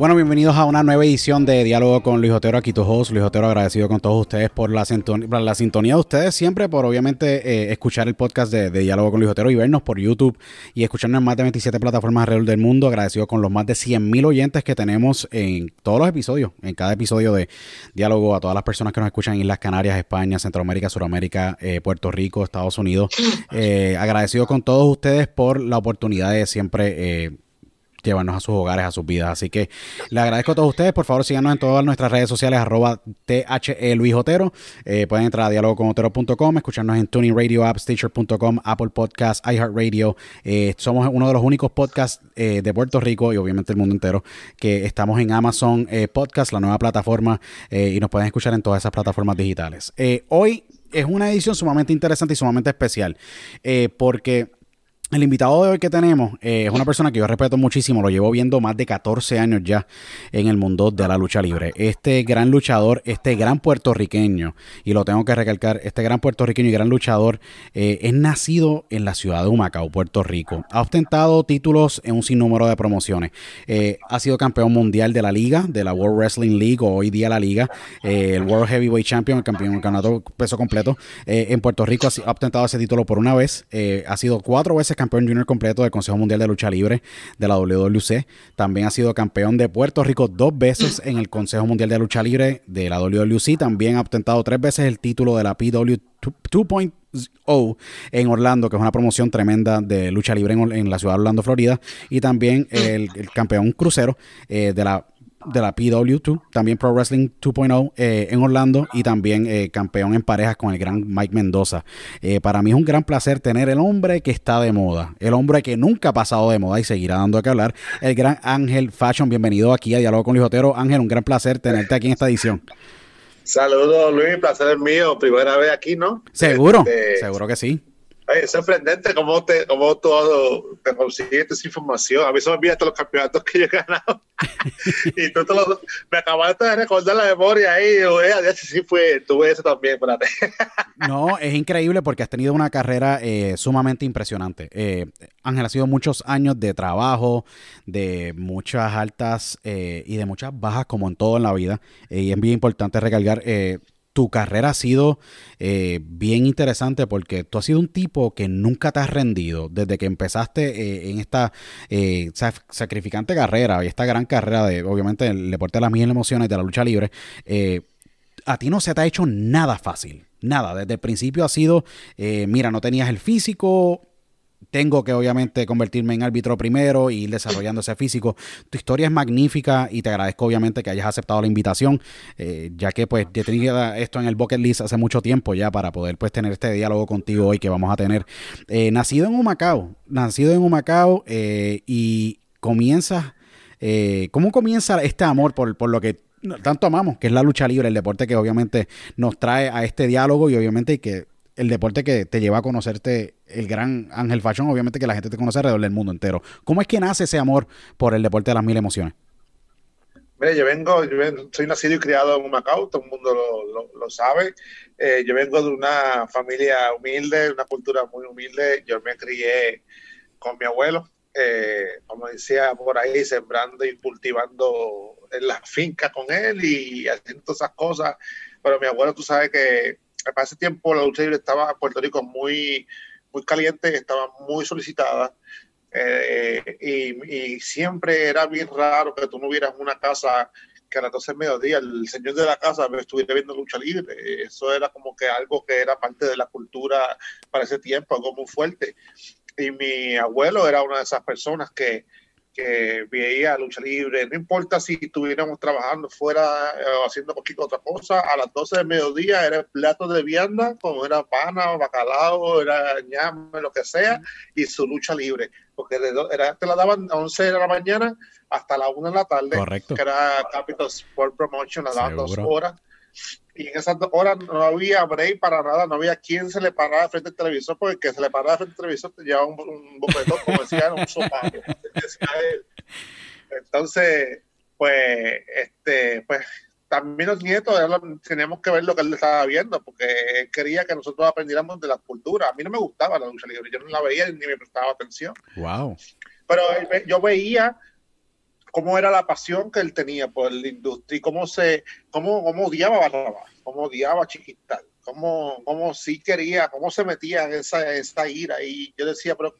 Bueno, bienvenidos a una nueva edición de Diálogo con Luis Otero, aquí tu host, Luis Otero, agradecido con todos ustedes por la, la sintonía de ustedes siempre, por obviamente eh, escuchar el podcast de, Diálogo con Luis Otero y vernos por YouTube y escucharnos en más de 27 plataformas alrededor del mundo, agradecido con los más de 100.000 oyentes que tenemos en todos los episodios, en cada episodio de Diálogo, a todas las personas que nos escuchan en Islas Canarias, España, Centroamérica, Suramérica, eh, Puerto Rico, Estados Unidos, eh, agradecido con todos ustedes por la oportunidad de siempre llevarnos a sus hogares, a sus vidas. Así que le agradezco a todos ustedes. Por favor, síganos en todas nuestras redes sociales, arroba THE Luis Otero. Eh, pueden entrar a dialogoconotero.com, escucharnos en Tuning Radio App, Stitcher.com, Apple Podcasts, iHeartRadio. Eh, somos uno de los únicos podcasts eh, de Puerto Rico y obviamente el mundo entero que estamos en Amazon Podcast, la nueva plataforma, y nos pueden escuchar en todas esas plataformas digitales. hoy es una edición sumamente interesante y sumamente especial porque El invitado de hoy que tenemos eh, es una persona que yo respeto muchísimo, lo llevo viendo más de 14 años ya en el mundo de la lucha libre. Este gran luchador, este gran puertorriqueño, y lo tengo que recalcar, este gran puertorriqueño y gran luchador eh, es nacido en la ciudad de Humacao, Puerto Rico. Ha ostentado títulos en un sinnúmero de promociones. Eh, ha sido campeón mundial de la liga, de la World Wrestling League o hoy día la liga, el World Heavyweight Champion, el campeón del campeonato peso completo. en Puerto Rico ha, ha, ostentado ese título por una vez. ha sido cuatro veces campeón junior completo del Consejo Mundial de Lucha Libre de la WWC. También ha sido campeón de Puerto Rico dos veces en el Consejo Mundial de Lucha Libre de la WWC. También ha obtentado tres veces el título de la PW 2.0 en Orlando, que es una promoción tremenda de lucha libre en, la ciudad de Orlando, Florida. Y también el, campeón crucero eh, de la de la PW2, también Pro Wrestling 2.0 eh, en Orlando y también eh, campeón en parejas con el gran Mike Mendoza. Eh, para mí es un gran placer tener el hombre que está de moda, el hombre que nunca ha pasado de moda y seguirá dando a que hablar, el gran Ángel Fashion. Bienvenido aquí a Diálogo con Luis Otero. Ángel, un gran placer tenerte aquí en esta edición. Saludos Luis, placer es mío, primera vez aquí, ¿no? Seguro, este, seguro que sí es sorprendente cómo, te, cómo todo te consigues esa información. A mí se me olvida todos los campeonatos que yo he ganado. y tú te lo, me acabaste de recordar la memoria ahí. Oye, sí fue, tuve eso también, espérate. no, es increíble porque has tenido una carrera eh, sumamente impresionante. Eh, Ángel, ha sido muchos años de trabajo, de muchas altas eh, y de muchas bajas, como en todo en la vida. y es bien importante recargar tu carrera ha sido eh, bien interesante porque tú has sido un tipo que nunca te has rendido desde que empezaste eh, en esta eh, sacrificante carrera y esta gran carrera de, obviamente, el deporte de las mil emociones de la lucha libre. a ti no se te ha hecho nada fácil. Nada, desde el principio ha sido, mira, no tenías el físico, tengo que obviamente convertirme en árbitro primero y ir desarrollando ese físico. Tu historia es magnífica y te agradezco obviamente que hayas aceptado la invitación, eh, ya que pues ya tenía esto en el bucket list hace mucho tiempo ya para poder pues tener este diálogo contigo hoy que vamos a tener. Eh, nacido en Humacao, nacido en Humacao eh, y comienzas, ¿cómo comienza este amor por, por lo que tanto amamos, que es la lucha libre, el deporte que obviamente nos trae a este diálogo y obviamente que el deporte que te lleva a conocerte el gran Ángel Fashion, obviamente que la gente te conoce alrededor del mundo entero. ¿Cómo es que nace ese amor por el deporte de las mil emociones? Mire, yo vengo, yo soy nacido y criado en Macao, todo el mundo lo, sabe. Eh, yo vengo de una familia humilde, una cultura muy humilde. Yo me crié con mi abuelo, eh, como decía por ahí, sembrando y cultivando en la finca con él y haciendo todas esas cosas. Pero mi abuelo, tú sabes que para ese tiempo la lucha libre estaba en Puerto Rico muy, muy caliente, estaba muy solicitada. Eh, y, siempre era bien raro que tú no vieras una casa que a las 12 del mediodía el señor de la casa estuviera viendo lucha libre. Eso era como que algo que era parte de la cultura para ese tiempo, algo muy fuerte. Y mi abuelo era una de esas personas que, que veía lucha libre, no importa si estuviéramos trabajando fuera eh, o haciendo poquito otra cosa, a las 12 del mediodía era el plato de vianda, como era pana, bacalao, era ñame, lo que sea, y su lucha libre, porque era, te la daban a 11 de la mañana hasta la 1 de la tarde, Correcto. que era Capital Sport Promotion, la daban dos horas y en esas horas no había break para nada, no había quien se le parara frente al televisor, porque el que se le parara frente al televisor te llevaba un, un bofetón, como decía, un sopapo. Entonces, pues, este, pues, también los nietos teníamos que ver lo que él estaba viendo, porque él quería que nosotros aprendiéramos de la cultura. A mí no me gustaba la lucha libre, yo no la veía ni me prestaba atención. Wow. Pero yo veía cómo era la pasión que él tenía por la industria y cómo se, cómo, cómo odiaba a Barrabás, cómo odiaba a cómo, cómo sí quería, cómo se metía en esa, esa ira. Y yo decía, pero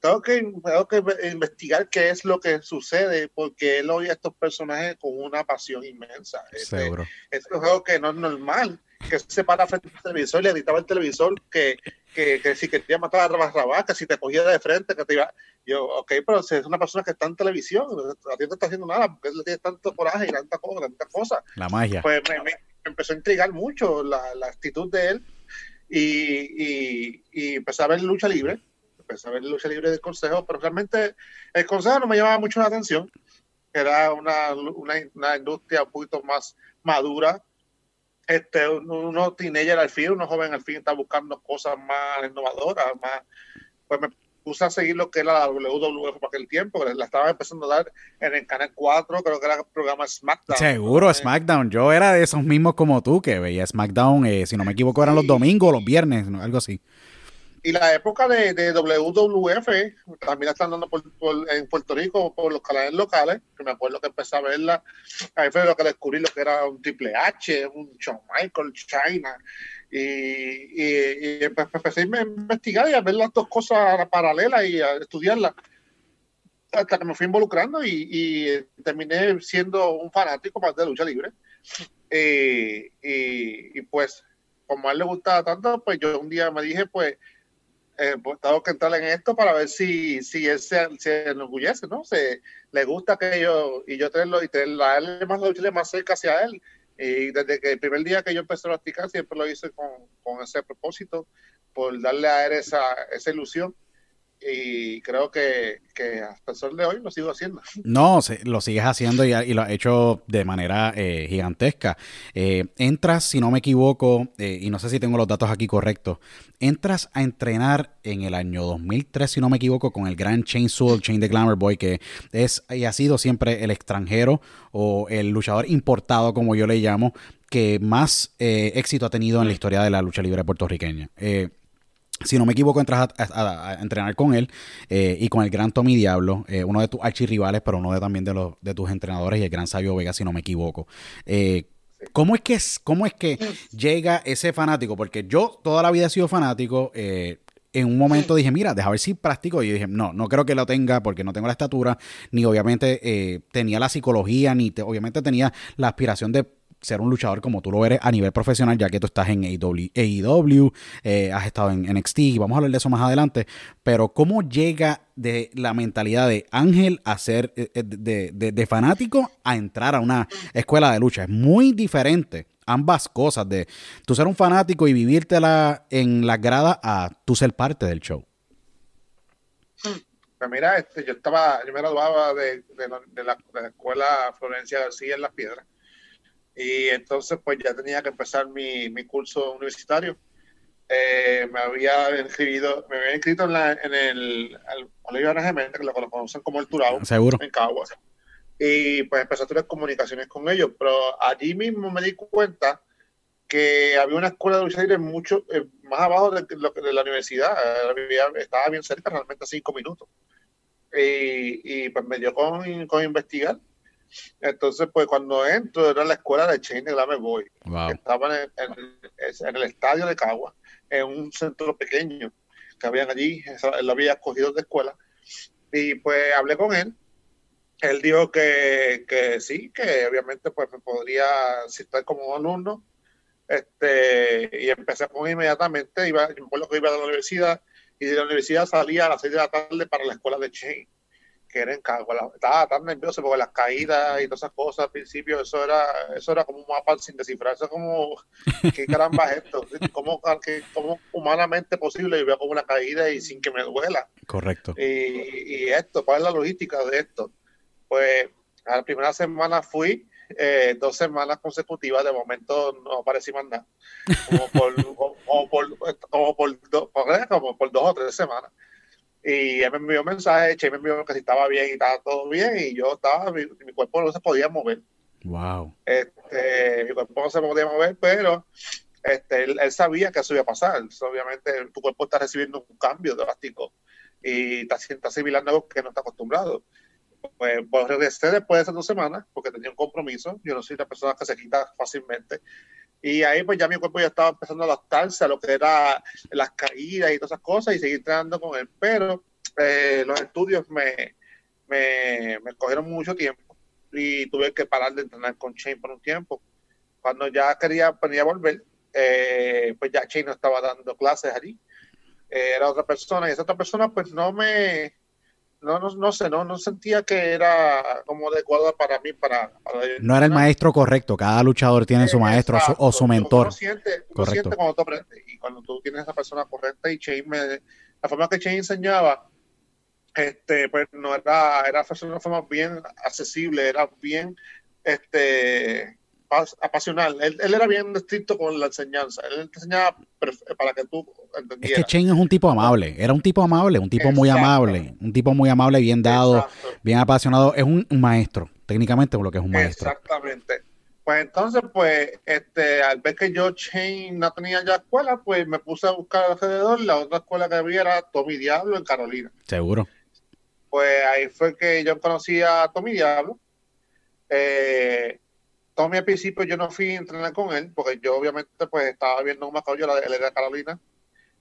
tengo que, tengo que investigar qué es lo que sucede, porque él odia a estos personajes con una pasión inmensa. Este, Seguro. es algo que no es normal, que se para frente al televisor y le gritaba al televisor que, que, que si quería matar a Rabas que si te cogía de frente, que te iba... Yo, ok, pero si es una persona que está en televisión, a ti no está haciendo nada, porque le tiene tanto coraje y tanta cosa, tanta cosa. La magia. Pues me, me, empezó a intrigar mucho la, la actitud de él y, y, y, empecé a ver lucha libre, empecé a ver lucha libre del consejo, pero realmente el consejo no me llamaba mucho la atención, era una, una, una industria un poquito más madura, este, uno teenager al fin, uno joven al fin está buscando cosas más innovadoras, más, pues me puse a seguir lo que era la WWF para aquel tiempo, la estaba empezando a dar en el canal 4, creo que era el programa SmackDown. Seguro, SmackDown. Yo era de esos mismos como tú que veía SmackDown, eh, si no me equivoco, eran los domingos o los viernes, algo así. Y la época de, de WWF también la están dando por, en Puerto Rico por los canales locales, que me acuerdo que empecé a verla. Ahí fue lo que descubrí lo que era un Triple H, un Shawn Michael, China. Y, empecé a investigar y a ver las dos cosas paralelas y a estudiarlas hasta que me fui involucrando y, terminé siendo un fanático más de lucha libre. Y, pues, como a él le gustaba tanto, pues yo un día me dije, pues, eh, pues, tengo que entrar en esto para ver si, si él se, se enorgullece, ¿no? Se, le gusta que yo, y yo tenerlo, y tenerlo, más más cerca hacia él. Y desde que el primer día que yo empecé a practicar, siempre lo hice con, con ese propósito, por darle a él esa, esa ilusión y creo que, hasta el sol de hoy lo sigo haciendo. No, lo sigues haciendo y, lo has hecho de manera eh, gigantesca. Eh, entras, si no me equivoco, eh, y no sé si tengo los datos aquí correctos, entras a entrenar en el año 2003, si no me equivoco, con el gran Chain Soul, Chain the Glamour Boy, que es y ha sido siempre el extranjero o el luchador importado, como yo le llamo, que más éxito ha tenido en la historia de la lucha libre puertorriqueña si no me equivoco, entras a, entrenar con él eh, y con el gran Tommy Diablo, eh, uno de tus archirrivales, pero uno de, también de, los, de tus entrenadores y el gran Sabio Vega, si no me equivoco. Eh, ¿cómo, es que, ¿Cómo es que llega ese fanático? Porque yo toda la vida he sido fanático. en un momento dije, mira, deja ver si practico. Y dije, no, no creo que lo tenga porque no tengo la estatura, ni obviamente tenía la psicología, ni obviamente tenía la aspiración de ser un luchador como tú lo eres a nivel profesional, ya que tú estás en AEW, eh, has estado en NXT, y vamos a hablar de eso más adelante, pero ¿cómo llega de la mentalidad de Ángel a ser eh, eh, de, fanático a entrar a una escuela de lucha? Es muy diferente ambas cosas, de tú ser un fanático y vivírtela en la grada a tú ser parte del show. Pues mira, este, yo estaba, yo me graduaba de, la, de la escuela Florencia García en Las Piedras y entonces pues ya tenía que empezar mi, mi curso universitario. Eh, me había inscrito, me había inscrito en, la, en el Colegio Ana que lo conocen como el Turao, Seguro. en Caguas. Y pues empecé a tener comunicaciones con ellos, pero allí mismo me di cuenta que había una escuela de lucha mucho eh, más abajo de, de, la universidad, estaba bien cerca, realmente a cinco minutos. Y, y pues me dio con, con investigar entonces, pues cuando entro, era la escuela de Chain de me Boy, que estaba en el, estadio de Cagua, en un centro pequeño que habían allí, él lo había escogido de escuela, y pues hablé con él. Él dijo que, que sí, que obviamente pues me podría citar como alumno, este, y empecé con inmediatamente, iba, yo me acuerdo que iba a la universidad, y de la universidad salía a las seis de la tarde para la escuela de Chain que era en Cagua. Estaba tan nervioso porque las caídas y todas esas cosas al principio, eso era, eso era como un mapa sin descifrar. Eso es como, ¿qué caramba es esto? ¿Cómo, cómo humanamente posible yo veo como una caída y sin que me duela? Correcto. Y, y esto, ¿cuál es la logística de esto? Pues a la primera semana fui, eh, dos semanas consecutivas, de momento no aparecí más nada. Como por, como por, como por, como por dos o tres semanas. Y él me envió un mensaje, Che me envió que si estaba bien y estaba todo bien, y yo estaba, mi, cuerpo no se podía mover. Wow. Este, mi cuerpo no se podía mover, pero este, él, sabía que eso iba a pasar. obviamente, tu cuerpo está recibiendo un cambio drástico y está, está asimilando algo que no está acostumbrado. Pues, pues regresé después de esas dos semanas porque tenía un compromiso. Yo no soy la persona que se quita fácilmente. Y ahí pues ya mi cuerpo ya estaba empezando a adaptarse a lo que era las caídas y todas esas cosas y seguir entrenando con él. Pero eh, los estudios me, me, me, cogieron mucho tiempo y tuve que parar de entrenar con Shane por un tiempo. Cuando ya quería venir a volver, eh, pues ya Shane no estaba dando clases allí. Eh, era otra persona y esa otra persona pues no me, no, no, no sé, no, no sentía que era como adecuada para mí. Para, no era el maestro correcto, cada luchador tiene su maestro o su mentor. Uno siente, cuando tú aprendes y cuando tú tienes esa persona correcta y Shane me, la forma que Shane enseñaba, este, pues no era, era una forma bien accesible, era bien, este, apasional. Él, era bien estricto con la enseñanza. Él te enseñaba para que tú entendieras. Es que Chen es un tipo amable. Era un tipo amable, un tipo muy amable. Un tipo muy amable, bien dado, bien apasionado. Es un, maestro, técnicamente, por lo que es un maestro. Exactamente. Pues entonces, pues, este, al ver que yo, Chen, no tenía ya escuela, pues me puse a buscar alrededor. La otra escuela que había era Tommy Diablo en Carolina. Seguro. Pues ahí fue que yo conocí a Tommy Diablo. Eh, Tommy al principio yo no fui a entrenar con él, porque yo obviamente pues estaba viendo un Macao, yo él era Carolina.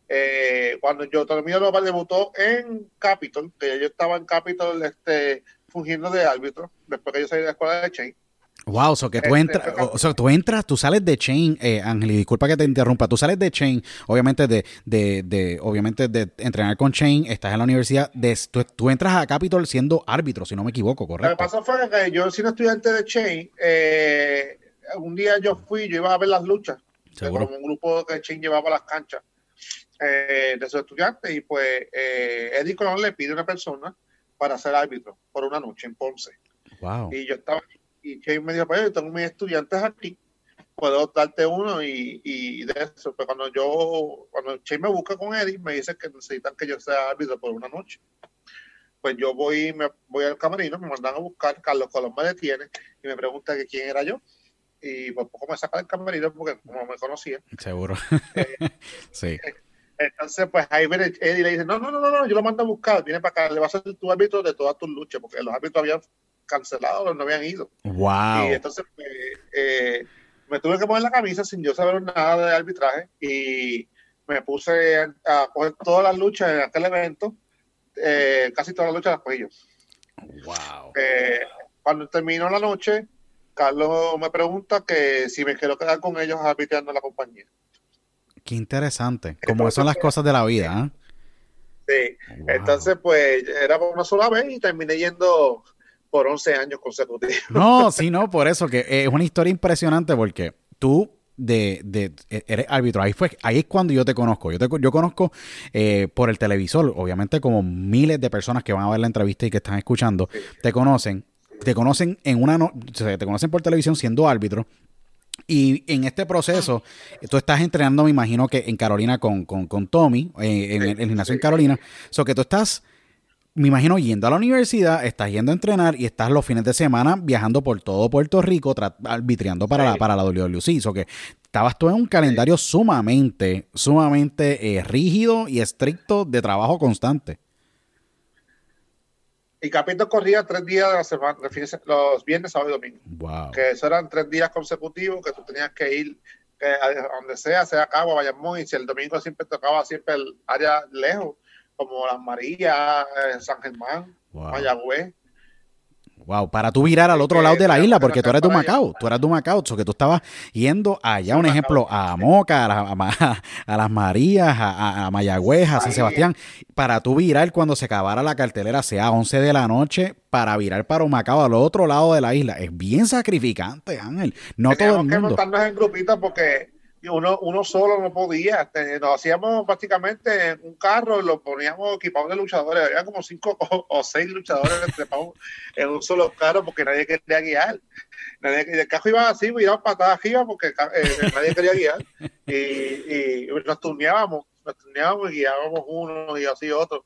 Eh, cuando yo Tommy Diablo debutó en Capitol, que yo estaba en Capitol este, fungiendo de árbitro, después que yo salí de la escuela de Chain. Wow, so que tú este, entras, o sea, tú entras, tú sales de Chain, eh, Ángel, disculpa que te interrumpa, tú sales de Chain, obviamente de, de, de, obviamente de entrenar con Chain, estás en la universidad, de, tú, entras a Capitol siendo árbitro, si no me equivoco, correcto. Lo que pasó fue que yo siendo estudiante de Chain, eh, un día yo fui, yo iba a ver las luchas, Seguro. un grupo que Chain llevaba a las canchas eh, de sus estudiantes, y pues eh, Eddie Colón le pide a una persona para ser árbitro por una noche en Ponce. Wow. Y yo estaba y que me dijo, pues yo tengo mis estudiantes aquí, puedo darte uno y, y de eso. Pero cuando yo, cuando Che me busca con Eddie, me dice que necesitan que yo sea árbitro por una noche. Pues yo voy, me voy al camerino, me mandan a buscar, Carlos Colón me detiene y me pregunta que quién era yo. Y por poco me saca del camerino porque como me conocía. Seguro. Eh, sí. Entonces, pues ahí viene Eddie y le dice, no, no, no, no, yo lo mando a buscar, viene para acá, le va a ser tu árbitro de todas tus luchas, porque los árbitros habían cancelado, no habían ido. Wow. Y entonces pues, eh, me tuve que poner la camisa sin yo saber nada de arbitraje y me puse a, coger todas las luchas en aquel evento, eh, casi todas las luchas las cogí yo. Wow. Eh, cuando terminó la noche, Carlos me pregunta que si me quiero quedar con ellos arbitrando la compañía. Qué interesante. Como son las cosas de la vida. Sí. Entonces, pues era por una sola vez y terminé yendo por 11 años consecutivos. No, sí, no, por eso que es una historia impresionante porque tú de, de, eres árbitro. Ahí fue, ahí es cuando yo te conozco. Yo te yo conozco eh, por el televisor, obviamente como miles de personas que van a ver la entrevista y que están escuchando, te conocen, te conocen en una no, te conocen por televisión siendo árbitro. Y en este proceso, tú estás entrenando, me imagino que en Carolina con, con, con Tommy, eh, en, el gimnasio en Carolina. So que tú estás me imagino yendo a la universidad, estás yendo a entrenar y estás los fines de semana viajando por todo Puerto Rico, arbitriando para, la, para la WWC. O que estabas tú en un calendario sumamente, sumamente eh, rígido y estricto de trabajo constante. Y Capito corría tres días de la semana, los viernes, sábado y domingo. Wow. Que eso eran tres días consecutivos que tú tenías que ir a donde sea, sea Cabo, Bayamón, y si el domingo siempre tocaba siempre el área lejos como Las Marías, eh, San Germán, Mayagüez. Wow, para tú virar al otro lado de la isla, porque tú eres de Macao, tú eres de Macao, so que tú estabas yendo allá, un ejemplo, a Moca, a, Las Marías, a, Mayagüez, a San Sebastián, para tú virar cuando se acabara la cartelera, sea 11 de la noche, para virar para Macao, al otro lado de la isla. Es bien sacrificante, Ángel. No todo el mundo. que montarnos en grupitos porque uno, uno solo no podía. Nos hacíamos prácticamente un carro, lo poníamos equipado de luchadores. Había como cinco o, seis luchadores en un solo carro porque nadie quería guiar. Nadie, el carro iba así, iba patadas arriba porque eh, nadie quería guiar. Y, y, nos turneábamos, nos turneábamos y guiábamos uno y así otro.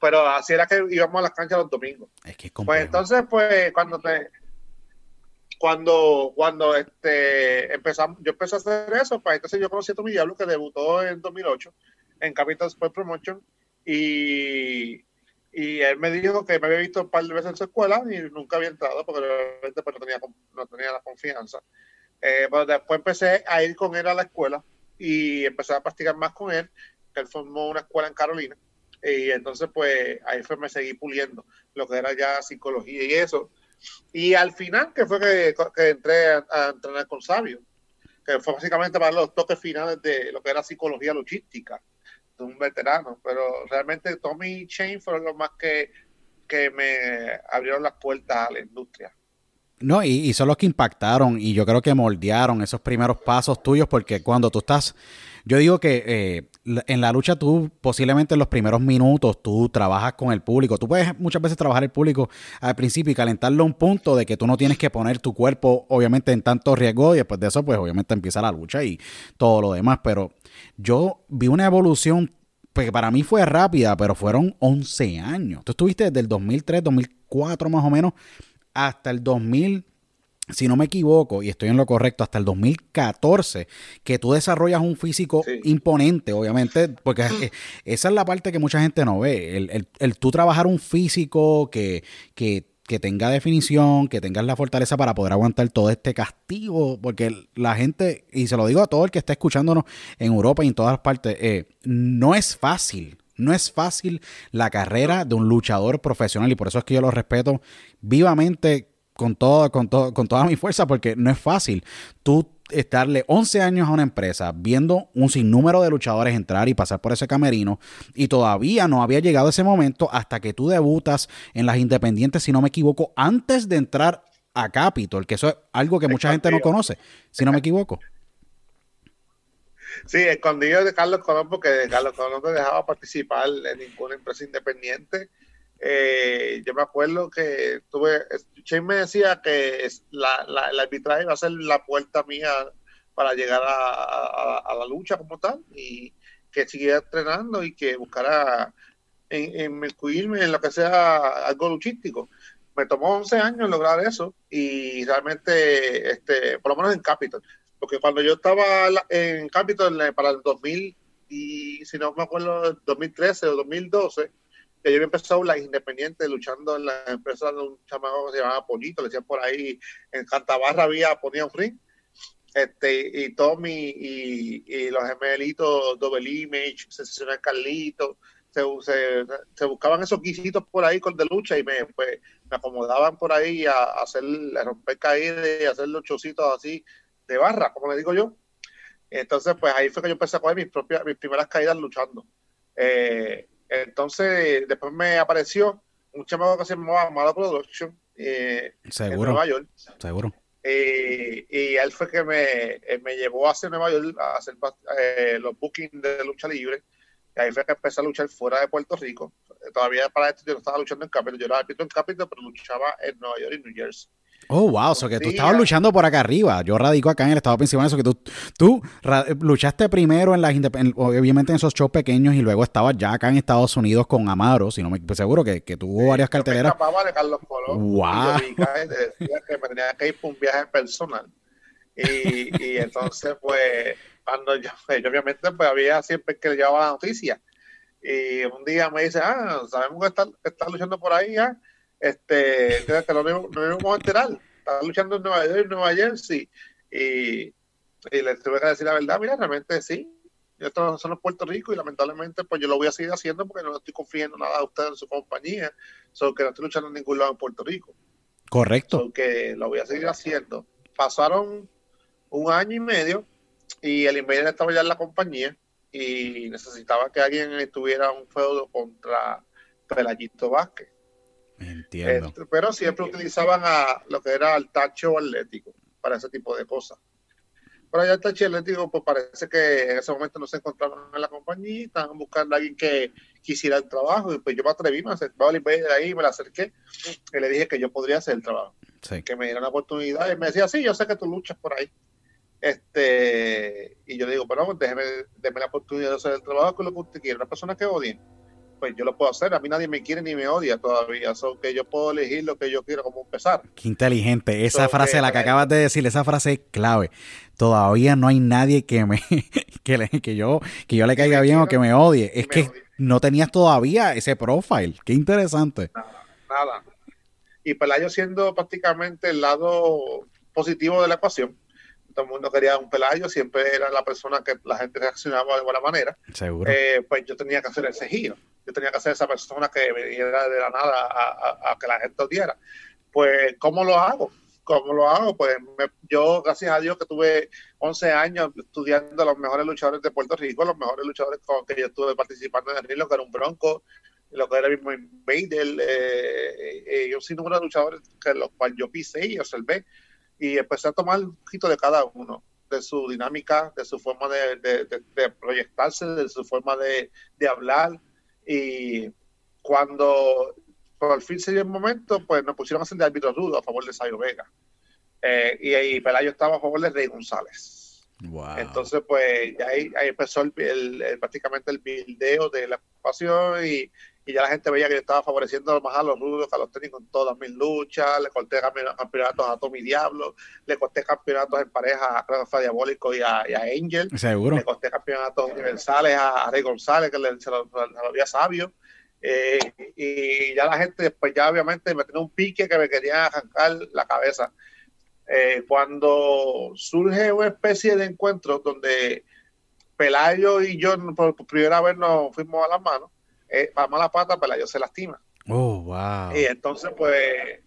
Pero así era que íbamos a las canchas los domingos. Es que pues entonces, pues cuando te cuando, cuando este, empezamos, yo empecé a hacer eso, pues entonces yo conocí a Tommy Diablo, que debutó en 2008 en Capital Sport Promotion, y, y él me dijo que me había visto un par de veces en su escuela y nunca había entrado porque realmente pues, no, tenía, no tenía la confianza. Eh, pero después empecé a ir con él a la escuela y empecé a practicar más con él, él formó una escuela en Carolina, y entonces pues ahí fue me seguí puliendo lo que era ya psicología y eso y al final, que fue que, entré a, entrenar con Sabio, que fue básicamente para los toques finales de lo que era psicología logística de un veterano. Pero realmente Tommy y Shane fueron los más que, que me abrieron las puertas a la industria. No, y, y son los que impactaron y yo creo que moldearon esos primeros pasos tuyos porque cuando tú estás, yo digo que eh, en la lucha tú posiblemente en los primeros minutos tú trabajas con el público, tú puedes muchas veces trabajar el público al principio y calentarlo a un punto de que tú no tienes que poner tu cuerpo obviamente en tanto riesgo y después de eso pues obviamente empieza la lucha y todo lo demás, pero yo vi una evolución pues, que para mí fue rápida, pero fueron 11 años. Tú estuviste desde el 2003, 2004 más o menos hasta el 2000, si no me equivoco, y estoy en lo correcto, hasta el 2014, que tú desarrollas un físico Sí. imponente, obviamente, porque eh, esa es la parte que mucha gente no ve, el, el- el tú trabajar un físico que, que, que tenga definición, que tengas la fortaleza para poder aguantar todo este castigo, porque la gente, y se lo digo a todo el que está escuchándonos en Europa y en todas partes, eh, no es fácil. No es fácil la carrera de un luchador profesional y por eso es que yo lo respeto vivamente con, todo, con, todo, con toda mi fuerza porque no es fácil. Tú estarle 11 años a una empresa viendo un sinnúmero de luchadores entrar y pasar por ese camerino y todavía no había llegado ese momento hasta que tú debutas en las independientes, si no me equivoco, antes de entrar a Capitol, que eso es algo que mucha gente no conoce, si no me equivoco. Sí, escondido de Carlos Colón porque Carlos Colón no te dejaba participar en ninguna empresa independiente. Eh, yo me acuerdo que tuve, Shane me decía que la, la, el arbitraje iba a ser la puerta mía para llegar a, la lucha como tal y que siguiera entrenando y que buscara en, en en lo que sea algo luchístico. Me tomó 11 años lograr eso y realmente, este, por lo menos en Capitol, porque cuando yo estaba en Capitol eh, para el 2000 y si no me acuerdo 2013 o 2012 que yo había empezado las independientes luchando en la empresa de un chamaco que se llamaba Pollito, le decían por ahí en Cantabarra había ponía un ring este y Tommy y, y los gemelitos Double Image, Sensacional Carlito se, se, buscaban esos guisitos por ahí con de lucha y me, pues, me acomodaban por ahí a, hacer a romper caídas y hacer los chocitos así de barra, como le digo yo. Entonces, pues ahí fue que yo empecé a coger mis propias, mis primeras caídas luchando. Eh, entonces, después me apareció un chamaco que se llamaba Malo Production eh, en Nueva York. seguro. Eh, y él fue que me, eh, me llevó hacia Nueva York a hacer eh, los bookings de lucha libre. Y ahí fue que empecé a luchar fuera de Puerto Rico. Todavía para esto yo no estaba luchando en Capitol. Yo era árbitro en Capitol, pero luchaba en Nueva York y New Jersey. Oh, wow, so que tú estabas ya. luchando por acá arriba. Yo radico acá en el estado Pensilvania, eso que tú, tú luchaste primero en las en- obviamente en esos shows pequeños y luego estabas ya acá en Estados Unidos con Amaro, si no me pues seguro que, que tuvo varias Yo me carteleras. de Carlos Colón. Guau. Y yo decía que me tenía que ir por un viaje personal. Y, y entonces, pues, cuando yo, yo obviamente, pues había siempre que le llevaba la noticia. Y un día me dice, ah, sabemos que estás está luchando por ahí, ¿ah? Este, nos no nos íbamos a enterar. Estás luchando en Nueva York, en Nueva Jersey. Y, y le tuve que decir la verdad, mira, realmente sí. Esto son los Puerto Rico y lamentablemente pues yo lo voy a seguir haciendo porque no estoy confiando nada a ustedes en su compañía, solo que no estoy luchando en ningún lado en Puerto Rico, Correcto. solo que lo voy a seguir haciendo. Pasaron un año y medio y el Invader estaba ya en la compañía y necesitaba que alguien estuviera un feudo contra Pelayito Vázquez. Entiendo. Este, pero siempre utilizaban a lo que era el tacho atlético para ese tipo de cosas. Pero ya el tacho atlético, pues parece que en ese momento no se encontraban en la compañía, estaban buscando a alguien que quisiera el trabajo. Y pues yo me atreví, me acerqué de ahí, me la acerqué y le dije que yo podría hacer el trabajo, Sí. que me diera una oportunidad. Y me decía, sí, yo sé que tú luchas por ahí. Este, y yo le digo, pero déjeme, déme la oportunidad de hacer el trabajo que lo que usted quiere. Una persona que odie, pues yo lo puedo hacer. A mí nadie me quiere ni me odia todavía. So que yo puedo elegir lo que yo quiero como empezar. Qué inteligente. Esa So, frase, que- la que acabas de decir, esa frase es clave. Todavía no hay nadie que me que, le- que yo que yo le caiga bien o que me odie. Es me que odie. no tenías todavía ese profile. Qué interesante. Nada. Y Pelayo siendo prácticamente el lado positivo de la ecuación. Todo el mundo quería un Pelayo, siempre era la persona que la gente reaccionaba de buena manera. Seguro. Eh, pues yo tenía que hacer ese giro. Yo tenía que ser esa persona que viniera de la nada a, a- a que la gente odiara. Pues, ¿cómo lo hago? ¿Cómo lo hago? Pues me- yo, gracias a Dios, que tuve 11 años estudiando a los mejores luchadores de Puerto Rico, los mejores luchadores con que yo estuve participando en el Rilo, que era un Bronco, lo que era el mismo Invader, eh, eh, yo sin número de luchadores que los cuales yo pisé y observé y empecé a tomar un poquito de cada uno, de su dinámica, de su forma de, de, de, proyectarse, de su forma de, hablar y cuando por fin se dio el momento, pues nos pusieron a hacer de árbitro rudo a favor de Sayo Vega. Eh, y ahí Pelayo estaba a favor de Rey González. Entonces, pues ahí, ahí empezó el, prácticamente el video de la ocupación y, y, ya la gente veía que yo estaba favoreciendo más a los rudos que a los técnicos en todas mis luchas. Le corté campeonatos a Tommy Diablo, le corté campeonatos en pareja a Rafa Diabólico y a, Angel. Seguro. Le corté campeonatos universales a, Rey González, que le, se, lo, había sabio. Eh, y ya la gente, pues ya obviamente me tenía un pique que me quería arrancar la cabeza. Eh, cuando surge una especie de encuentro donde Pelayo y yo por, primera vez nos fuimos a las manos, eh, vamos a la pata, Pelayo se lastima. Oh, wow. Y entonces, pues,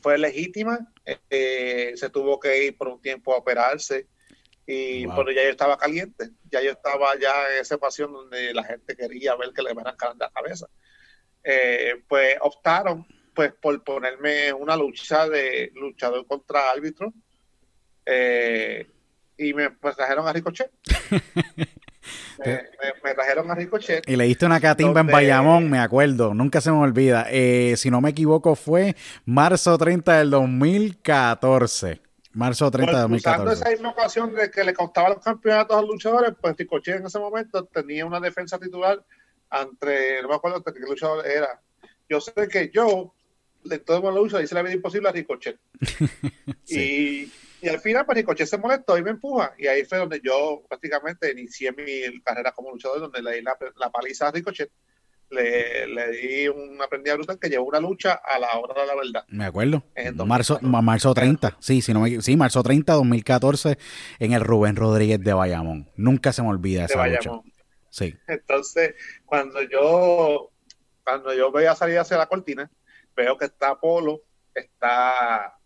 fue legítima, eh, se tuvo que ir por un tiempo a operarse y ya yo estaba caliente, ya yo estaba ya en esa pasión donde la gente quería ver que le iban a la cabeza. Eh, pues optaron pues por ponerme una lucha de luchador contra árbitro eh, y me pues, trajeron a Ricochet. me, trajeron a Ricochet. Y le diste una catimba en Bayamón, me acuerdo, nunca se me olvida. Eh, si no me equivoco, fue marzo 30 del 2014. Marzo 30 de 2014. Usando esa misma ocasión de que le costaba los campeonatos a los luchadores, pues Ricochet en ese momento tenía una defensa titular entre, no me acuerdo qué luchador era. Yo sé que yo de todo la lucha hice la vida imposible a Ricochet. y, y, al final, pues se molestó y me empuja. Y ahí fue donde yo prácticamente inicié mi carrera como luchador, donde le di la, paliza a Ricochet. Le, le, di una aprendida brutal que llevó una lucha a la hora de la verdad. Me acuerdo. Marzo, marzo 30, sí, si no me, sí, marzo 30, 2014, en el Rubén Rodríguez de Bayamón. Nunca se me olvida esa lucha. Sí. Entonces, cuando yo, cuando yo veía salir hacia la cortina, veo que está Polo, está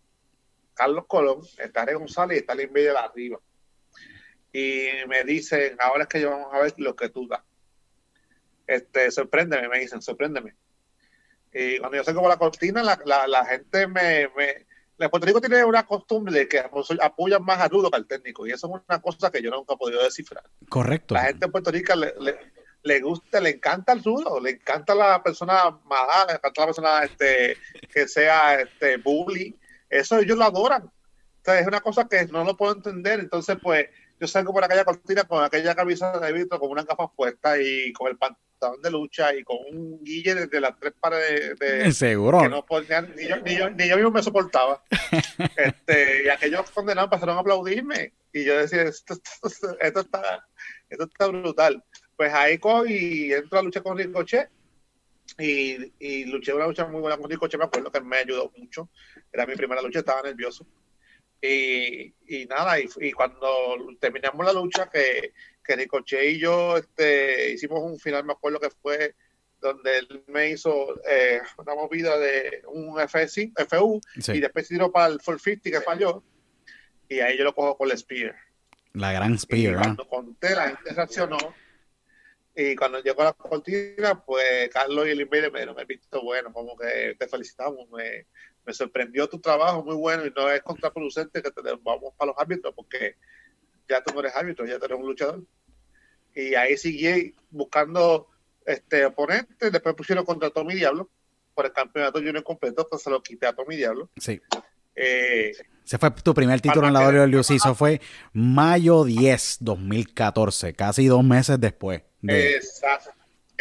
Carlos Colón, está Rey González y está el de arriba. Y me dicen, ahora es que yo vamos a ver lo que tú das. Este, sorpréndeme, me dicen, sorpréndeme. Y cuando yo salgo por la cortina, la, gente me, me el Puerto Rico tiene una costumbre de que apoyan más a Rudo que al técnico, y eso es una cosa que yo nunca he podido descifrar. Correcto. La gente en Puerto Rico le, le gusta, le encanta el rudo, le encanta la persona mala, le encanta la persona este, que sea este bully, eso ellos lo adoran. Entonces es una cosa que no lo puedo entender. Entonces, pues, yo salgo por aquella cortina con aquella camisa de vidrio, con una capa puesta y con el pantalón de lucha y con un guille desde las tres paredes de, seguro que no ni, yo, ni, yo, ni yo mismo me soportaba. este, y aquellos condenados pasaron a aplaudirme. Y yo decía, esto, esto está, esto está brutal pues ahí cojo y entro a luchar con Ricochet y, y luché una lucha muy buena con Ricochet, me acuerdo que me ayudó mucho, era mi primera lucha, estaba nervioso. Y, y nada, y, y, cuando terminamos la lucha, que, que Ricochet y yo este, hicimos un final, me acuerdo que fue donde él me hizo eh, una movida de un FSI, FU y después tiró para el 450 que falló y ahí yo lo cojo con el Spear. La gran Spear. Y cuando conté, la gente reaccionó y cuando llegó a la cortina, pues Carlos y el Invader me dieron el visto bueno, como que te felicitamos, me, me, sorprendió tu trabajo, muy bueno, y no es contraproducente que te vamos para los árbitros, porque ya tú no eres árbitro, ya tú eres un luchador. Y ahí seguí buscando este oponente, después pusieron contra Tommy Diablo por el campeonato junior completo, entonces se lo quité a Tommy Diablo. Sí. Eh, ese fue tu primer título en la WWE, eso fue mayo 10, 2014, casi dos meses después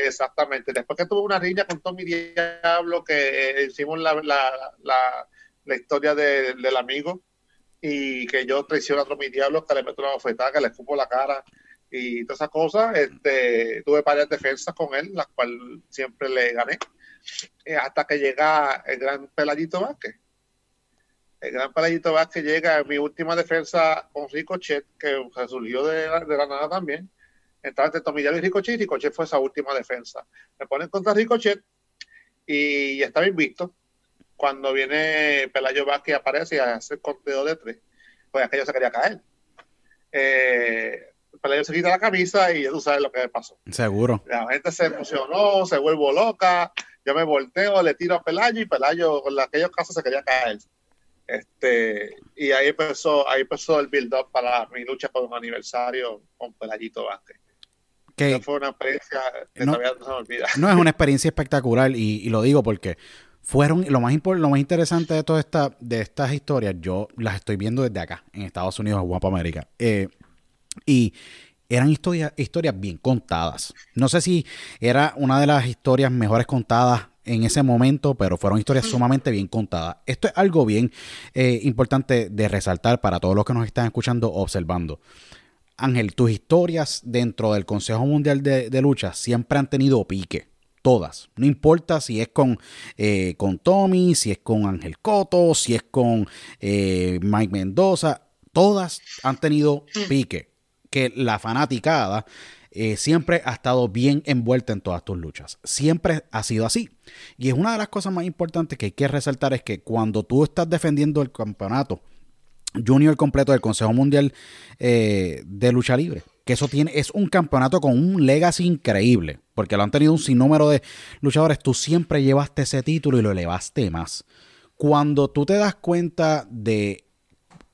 exactamente. Después que tuve una riña con Tommy Diablo, que hicimos la, la, la, historia del amigo y que yo traiciono a Tommy Diablo, que le meto una bofetada, que le escupo la cara y todas esas cosas. Este, tuve varias defensas con él, las cuales siempre le gané, eh, hasta que llega el gran Peladito Vázquez. El gran Peladito Vázquez llega en mi última defensa con Ricochet, que surgió de, de la nada también estaba entre Tomillano y Ricochet, y Ricochet fue esa última defensa. Me ponen contra Ricochet y estaba invisto. Cuando viene Pelayo Vázquez aparece y hace el conteo de tres, pues aquello se quería caer. Eh, Pelayo se quita la camisa y ya tú sabes lo que pasó. Seguro. La gente se emocionó, se vuelvo loca, yo me volteo, le tiro a Pelayo y Pelayo con aquellos casos se quería caer. Este, y ahí empezó, ahí empezó el build-up para mi lucha por un aniversario con Pelayito Vázquez. Que Fue una experiencia que No. todavía no se me olvida. no es una experiencia espectacular y, y lo digo porque fueron lo más lo más interesante de todas esta, de estas historias. Yo las estoy viendo desde acá en Estados Unidos, en Guapa América. Eh, y eran historias, historias bien contadas. No sé si era una de las historias mejores contadas en ese momento, pero fueron historias sumamente bien contadas. Esto es algo bien eh, importante de resaltar para todos los que nos están escuchando o observando. Ángel, tus historias dentro del Consejo Mundial de, de Lucha siempre han tenido pique. Todas. No importa si es con, eh, con Tommy, si es con Ángel Coto, si es con eh, Mike Mendoza. Todas han tenido pique. Que la fanaticada eh, siempre ha estado bien envuelta en todas tus luchas. Siempre ha sido así. Y es una de las cosas más importantes que hay que resaltar es que cuando tú estás defendiendo el campeonato junior completo del Consejo Mundial eh, de Lucha Libre. Que eso tiene, es un campeonato con un legacy increíble. Porque lo han tenido un sinnúmero de luchadores. Tú siempre llevaste ese título y lo elevaste más. Cuando tú te das cuenta de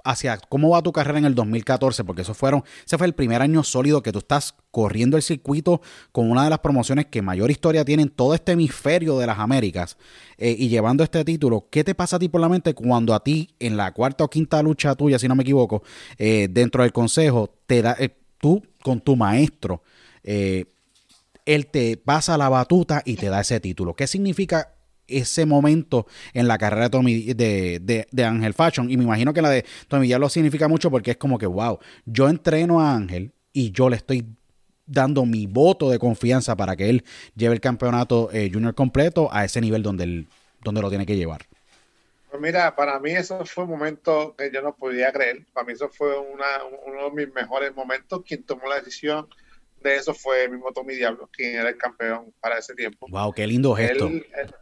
hacia cómo va tu carrera en el 2014, porque eso fueron, ese fue el primer año sólido que tú estás corriendo el circuito con una de las promociones que mayor historia tiene en todo este hemisferio de las Américas eh, y llevando este título. ¿Qué te pasa a ti por la mente cuando a ti, en la cuarta o quinta lucha tuya, si no me equivoco, eh, dentro del consejo, te da, eh, tú con tu maestro, él te pasa la batuta y te da ese título? ¿Qué significa ese momento en la carrera de, Tommy, de, de, de Ángel Fashion. Y me imagino que la de Tommy ya lo significa mucho porque es como que, wow, yo entreno a Ángel y yo le estoy dando mi voto de confianza para que él lleve el campeonato eh, junior completo a ese nivel donde, él, donde lo tiene que llevar. Pues mira, para mí eso fue un momento que yo no podía creer. Para mí eso fue una, uno de mis mejores momentos. Quien tomó la decisión de eso fue el mismo Tommy Diablo, quien era el campeón para ese tiempo. Wow, qué lindo gesto. Él, él,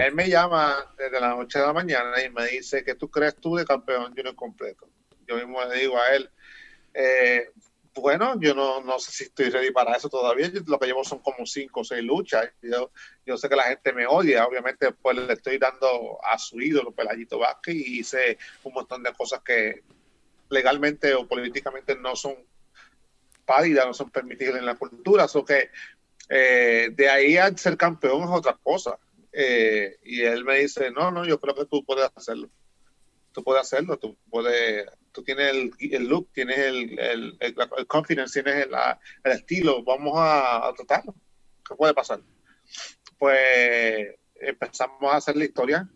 él me llama desde las 8 de la mañana y me dice que tú crees tú de campeón junior completo. Yo mismo le digo a él, eh, bueno, yo no, no sé si estoy ready para eso todavía. Lo que llevo son como cinco o seis luchas. Yo, sé que la gente me odia. Obviamente, pues le estoy dando a su ídolo, Pelayito Vázquez, y hice un montón de cosas que legalmente o políticamente no son válidas, no son permitidas en la cultura. So que eh, de ahí a ser campeón es otra cosa. Eh, y él me dice, no, no, yo creo que tú puedes hacerlo. Tú puedes hacerlo, tú puedes, tú tienes el, el look, tienes el, el, el, confidence, tienes el, el, estilo, vamos a, a tratarlo. ¿Qué puede pasar? Pues empezamos a hacer la historia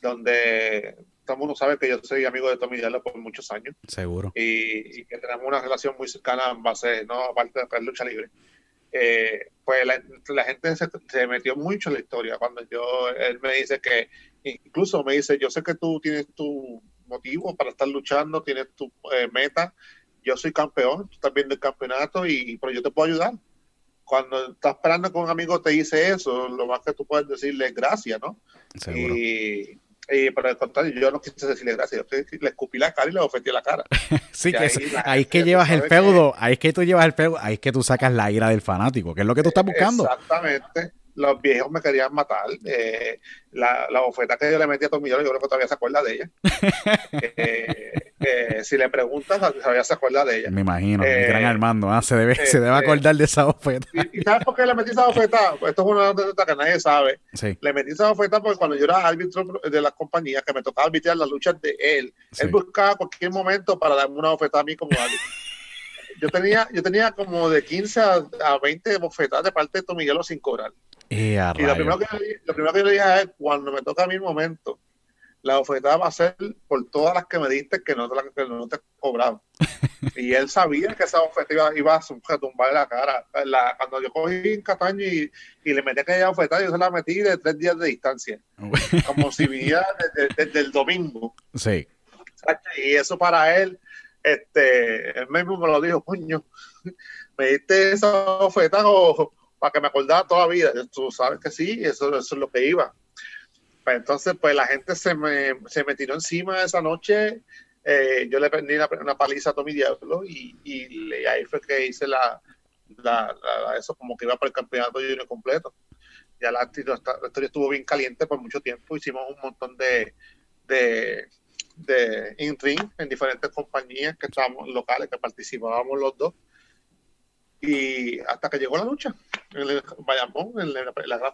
donde todo el mundo sabe que yo soy amigo de Tommy Diallo por muchos años. Seguro. Y, y, que tenemos una relación muy cercana en base, no aparte de la lucha libre. Eh, pues la, la gente se, se, metió mucho en la historia cuando yo, él me dice que, incluso me dice, yo sé que tú tienes tu motivo para estar luchando, tienes tu eh, meta, yo soy campeón, tú estás viendo el campeonato, y, pero yo te puedo ayudar. Cuando estás esperando que un amigo te dice eso, lo más que tú puedes decirle es gracias, ¿no? Seguro. Y, y por el contrario, yo no quise decirle gracias, yo le escupí la cara y le ofetí la cara. sí, que ahí, eso, ahí es que llevas el feudo, que... ahí es que tú llevas el feudo, ahí es que tú sacas la ira del fanático, que es lo que tú estás buscando. Exactamente. Los viejos me querían matar. Eh, la, la oferta que yo le metí a Tommy yo creo que todavía se acuerda de ella. eh, eh, si le preguntas, todavía se acuerda de ella. Me imagino, el gran Armando, ¿ah? se, debe, se debe acordar de esa oferta. ¿Y, ¿Y, sabes por qué le metí esa oferta? Pues esto es una oferta que nadie sabe. Sí. Le metí esa oferta porque cuando yo era árbitro de las compañías, que me tocaba arbitrar las luchas de él, sí. él buscaba cualquier momento para darme una oferta a mí como árbitro. yo tenía, yo tenía como de 15 a, a 20 bofetadas de parte de Tomiguelo sin cobrar. y lo primero, que, lo primero que yo le dije a él, cuando me toca a mí el momento, la oferta va a ser por todas las que me diste que no te, que no te cobraba. y él sabía que esa oferta iba, iba a tumbar la cara. La, cuando yo cogí en Cataño y, y, le metí aquella oferta, yo se la metí de tres días de distancia. como si vivía desde, desde, el domingo. Sí. Y eso para él, este, él mismo me lo dijo, coño, me diste esa oferta o, para que me acordara toda la vida. Tú sabes que sí, eso, eso es lo que iba. Pues entonces, pues la gente se me, se me tiró encima esa noche eh, yo le prendí una, paliza a Tommy Diablo y, y, ahí fue que hice la, la, eso como que iba para el campeonato junior completo. Ya la, la, historia estuvo bien caliente por mucho tiempo, hicimos un montón de, de, de in-ring en diferentes compañías que estábamos locales, que participábamos los dos. Y hasta que llegó la lucha en el Bayamón, en la, en la Gran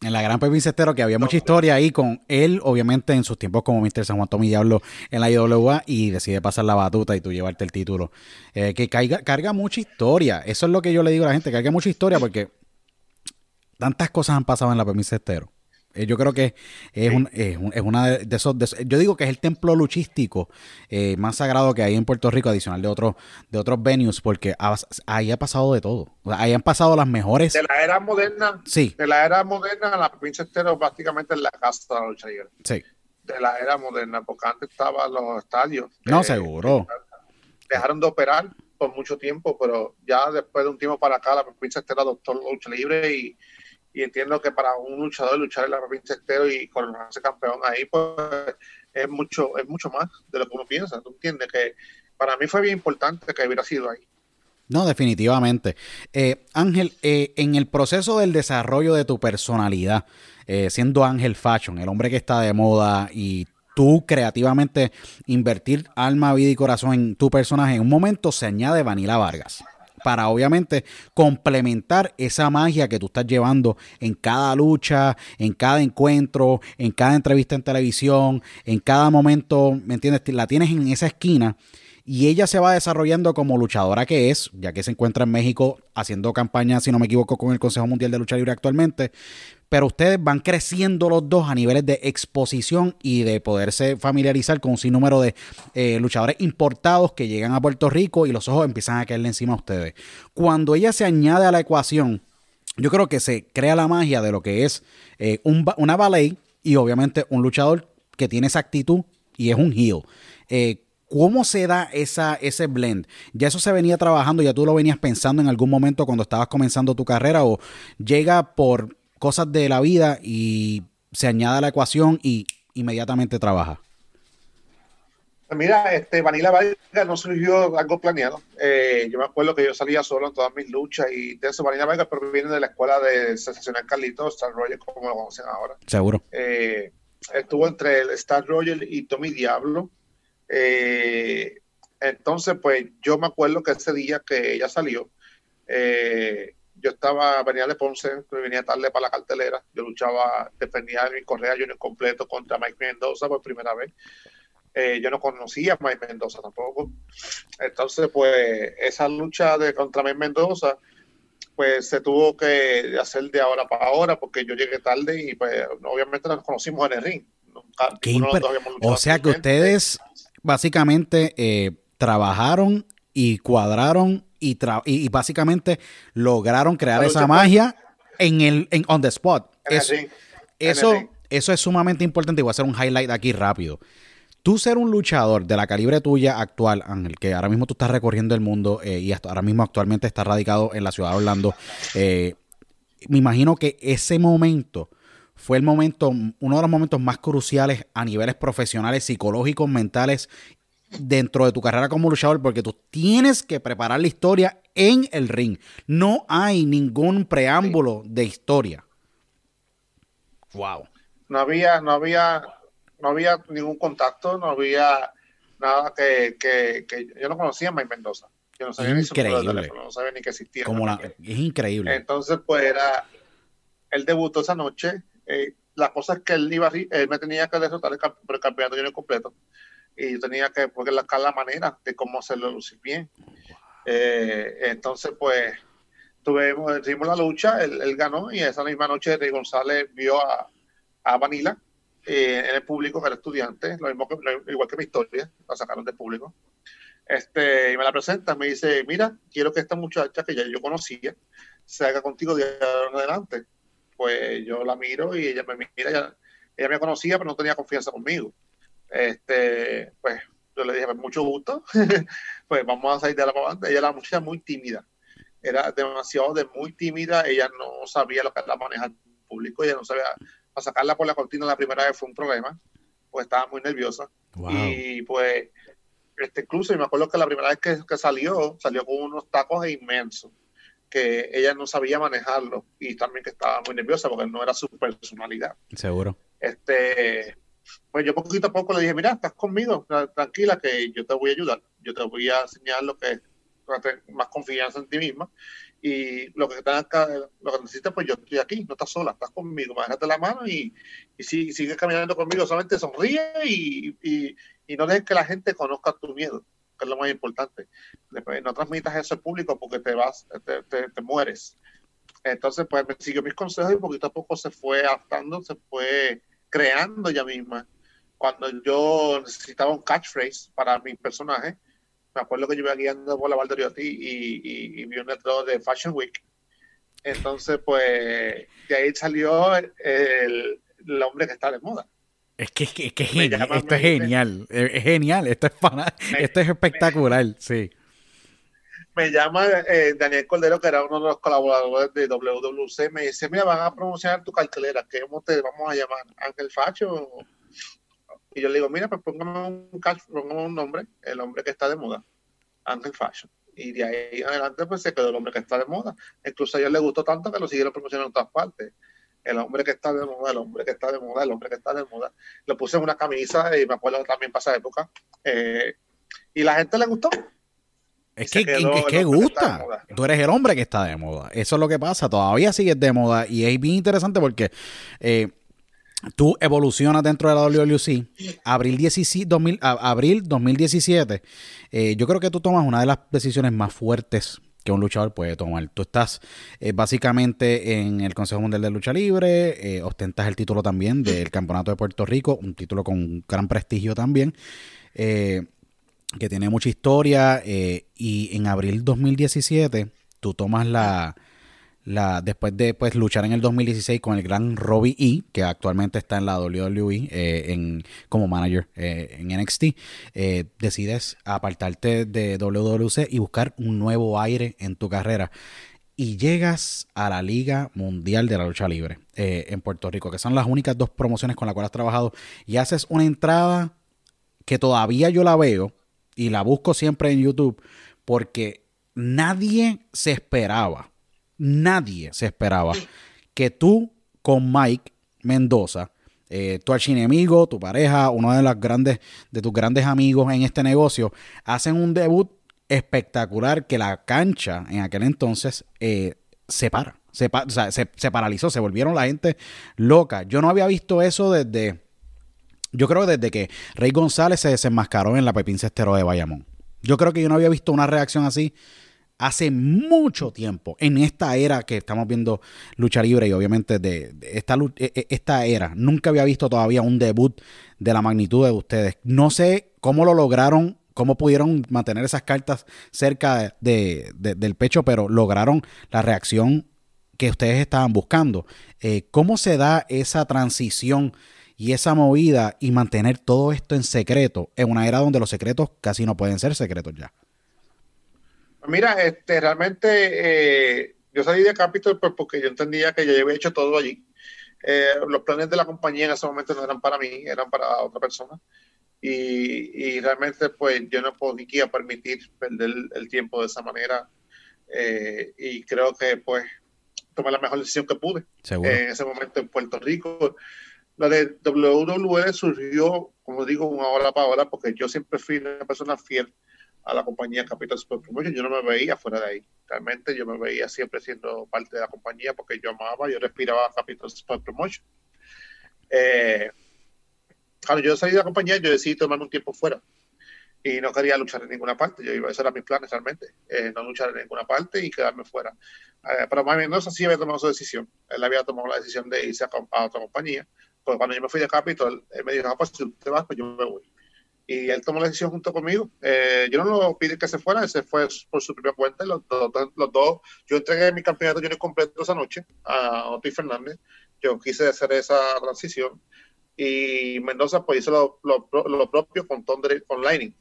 en la gran Pepín Cestero, que había mucha historia ahí con él, obviamente en sus tiempos como Mr. San Juan Tommy Diablo en la IWA y decide pasar la batuta y tú llevarte el título. Eh, que carga mucha historia. Eso es lo que yo le digo a la gente, carga mucha historia porque tantas cosas han pasado en la Pepín Cestero. Eh, yo creo que es, es, una de, esos, Yo digo que es el templo luchístico eh, más sagrado que hay en Puerto Rico, adicional de, otros de otros venues, porque ahí ha pasado de todo. ahí han pasado las mejores. De la era moderna. Sí. De la era moderna, la provincia estero prácticamente en la casa de la lucha Sí. De la era moderna, porque antes estaban los estadios. No, seguro. Dejaron de operar por mucho tiempo, pero ya después de un tiempo para acá, la provincia estero adoptó la lucha libre y y entiendo que para un luchador luchar en la provincia entero y coronarse campeón ahí, pues es mucho, es mucho más de lo que uno piensa. ¿Tú entiendes? Que para mí fue bien importante que hubiera sido ahí. No, definitivamente. Eh, Ángel, eh, en el proceso del desarrollo de tu personalidad, eh, siendo Ángel Fashion, el hombre que está de moda y tú creativamente invertir alma, vida y corazón en tu personaje, en un momento se añade Vanila Vargas para obviamente complementar esa magia que tú estás llevando en cada lucha, en cada encuentro, en cada entrevista en televisión, en cada momento, ¿me entiendes? La tienes en esa esquina y ella se va desarrollando como luchadora que es, ya que se encuentra en México haciendo campaña, si no me equivoco, con el Consejo Mundial de Lucha Libre actualmente, pero ustedes van creciendo los dos a niveles de exposición y de poderse familiarizar con un sinnúmero de eh, luchadores importados que llegan a Puerto Rico y los ojos empiezan a caerle encima a ustedes. Cuando ella se añade a la ecuación, yo creo que se crea la magia de lo que es eh, una ballet y obviamente un luchador que tiene esa actitud y es un heel. Eh, ¿Cómo se da esa, ese blend? ¿Ya eso se venía trabajando? ¿Ya tú lo venías pensando en algún momento cuando estabas comenzando tu carrera? ¿O llega por cosas de la vida y se añade a la ecuación y inmediatamente trabaja? Mira, este Vanilla Vargas no surgió algo planeado. Eh, yo me acuerdo que yo salía solo en todas mis luchas y de eso Vanilla Vargas viene de la escuela de Sensacional Carlitos, Star Roger, como lo conocen ahora. Seguro. Eh, estuvo entre el Star Roger y Tommy Diablo. Eh, entonces, pues yo me acuerdo que ese día que ella salió, yo estaba, venía de Ponce, venía tarde para la cartelera, yo luchaba, defendía mi correa junior completo contra Mike Mendoza por primera vez. Eh, yo no conocía a Mike Mendoza tampoco. Entonces, pues, esa lucha de contra Mike Mendoza, pues se tuvo que hacer de ahora para ahora, porque yo llegué tarde y pues obviamente nos conocimos en el ring. o sea que ustedes básicamente eh, trabajaron y cuadraron y, básicamente lograron crear esa magia en el en on the spot. Eso, eso, eso es sumamente importante y voy a hacer un highlight aquí rápido. Tú ser un luchador de la calibre tuya actual, Ángel, que ahora mismo tú estás recorriendo el mundo eh, y hasta ahora mismo actualmente estás radicado en la ciudad de Orlando, eh, me imagino que ese momento fue el momento, uno de los momentos más cruciales a niveles profesionales, psicológicos, mentales dentro de tu carrera como luchador porque tú tienes que preparar la historia en el ring. No hay ningún preámbulo de historia. Wow. No había, no había, no había ningún contacto, no había nada que, que, que yo no conocía a Mike Mendoza. Yo no sabía ni su teléfono, no sabía ni que existía. Como la, es increíble. Entonces, pues era, él debutó esa noche. Eh, la cosa es que él iba, él me tenía que derrotar el, el campeonato yo completo y yo tenía que buscar la manera de cómo hacerlo lucir bien. Eh, entonces, pues, tuvimos, tuvimos la lucha, él, ganó y esa misma noche Rey González vio a, a Vanilla eh, en el público, que era estudiante, lo mismo que, igual que mi historia, la sacaron del público. Este, y me la presenta, me dice, mira, quiero que esta muchacha que ya yo conocía se haga contigo de ahora en adelante. Pues yo la miro y ella me mira, ella me conocía, pero no tenía confianza conmigo. Este, pues yo le dije, pues mucho gusto, pues vamos a salir de la banda. Ella era una muchacha muy tímida, era demasiado de muy tímida, ella no sabía lo que era manejar público, ella no sabía, para sacarla por la cortina la primera vez fue un problema, pues estaba muy nerviosa. Y pues, este, incluso, me acuerdo que la primera vez que, que salió, salió con unos tacos inmensos que ella no sabía manejarlo y también que estaba muy nerviosa porque no era su personalidad. Seguro. Este, pues yo poquito a poco le dije, mira, estás conmigo, tranquila que yo te voy a ayudar, yo te voy a enseñar lo que es más confianza en ti misma y lo que, necesitas, pues yo estoy aquí, no estás sola, estás conmigo, bájate la mano y, y, sigue caminando conmigo, solamente sonríe y, y, no dejes que la gente conozca tu miedo que es lo más importante. Después, no transmitas eso al público porque te vas, te, te, mueres. Entonces, pues me siguió mis consejos y poquito a poco se fue adaptando, se fue creando ella misma. Cuando yo necesitaba un catchphrase para mi personaje, me acuerdo que yo iba guiando por la Valdoriotti y, y, y vi un letrero de Fashion Week. Entonces, pues, de ahí salió el, el hombre que está de moda. Es que, es que, genial, esto es genial, es genial, esto es, esto es espectacular, sí. Me llama eh, Daniel Cordero, que era uno de los colaboradores de WWC, me dice, mira, van a promocionar tu cartelera, ¿qué te vamos a llamar? ¿Ángel Facho? Y yo le digo, mira, pues póngame un, póngame un nombre, el hombre que está de moda, Ángel Fashion. Y de ahí adelante pues se quedó el hombre que está de moda. Incluso a ellos les gustó tanto que lo siguieron promocionando en todas partes el hombre que está de moda, el hombre que está de moda, el hombre que está de moda. Lo puse en una camisa y me acuerdo también para esa época. Eh, y la gente le gustó. Es que, es que gusta. Tú eres el hombre que está de moda. Eso es lo que pasa. Todavía sigues de moda. Y es bien interesante porque eh, tú evolucionas dentro de la WWC. Abril, 2000, abril 2017. Eh, yo creo que tú tomas una de las decisiones más fuertes que un luchador puede tomar. Tú estás eh, básicamente en el Consejo Mundial de Lucha Libre, eh, ostentas el título también del Campeonato de Puerto Rico, un título con gran prestigio también, eh, que tiene mucha historia, y en abril 2017 tú tomas la la, después de pues, luchar en el 2016 con el gran Robbie E, que actualmente está en la WWE eh, en, como manager eh, en NXT, eh, decides apartarte de WWC y buscar un nuevo aire en tu carrera. Y llegas a la Liga Mundial de la Lucha Libre en Puerto Rico, que son las únicas dos promociones con las cuales has trabajado, y haces una entrada que todavía yo la veo y la busco siempre en YouTube, porque nadie se esperaba nadie se esperaba que tú con Mike Mendoza, eh, tu archienemigo, tu pareja, uno de los grandes, de tus grandes amigos en este negocio, hacen un debut espectacular que la cancha en aquel entonces eh, se para. Se, se, paralizó, se volvieron la gente loca. Yo no había visto eso desde. Yo creo desde que Rey González se desenmascaró en la Pepín Cestero de Bayamón. Yo creo que yo no había visto una reacción así hace mucho tiempo, en esta era que estamos viendo lucha libre y obviamente de, esta, e, e, esta era, nunca había visto todavía un debut de la magnitud de ustedes. No sé cómo lo lograron, cómo pudieron mantener esas cartas cerca de, del pecho, pero lograron la reacción que ustedes estaban buscando. Eh, ¿Cómo se da esa transición? Y esa movida y mantener todo esto en secreto en una era donde los secretos casi no pueden ser secretos ya. Mira, este, realmente eh, yo salí de Capitol pues, porque yo entendía que ya había hecho todo allí. Eh, los planes de la compañía en ese momento no eran para mí, eran para otra persona. Y, realmente pues yo no podía permitir perder el tiempo de esa manera. Eh, y creo que pues tomé la mejor decisión que pude en ese momento en Puerto Rico. La de WWE surgió, como digo, una hora para hora, porque yo siempre fui una persona fiel a la compañía Capital Sport Promotion. Yo no me veía fuera de ahí. Realmente yo me veía siempre siendo parte de la compañía porque yo amaba, yo respiraba Capital Sport Promotion. Eh, cuando yo salí de la compañía, yo decidí tomarme un tiempo fuera y no quería luchar en ninguna parte. Yo iba, esos eran mis planes realmente, eh, no luchar en ninguna parte y quedarme fuera. Eh, pero más Mendoza sí había tomado su decisión. Él había tomado la decisión de irse a, otra compañía. Porque cuando yo me fui de Capital, él me dijo, ah, pues si usted va, pues yo me voy y él tomó la decisión junto conmigo. Eh, yo no lo pide que se fuera, él se fue por su propia cuenta. Los, los, dos, yo entregué mi campeonato yo completo esa noche a Oti Fernández. Yo quise hacer esa transición y Mendoza pues hizo lo, lo, propio con Thunder, Lightning.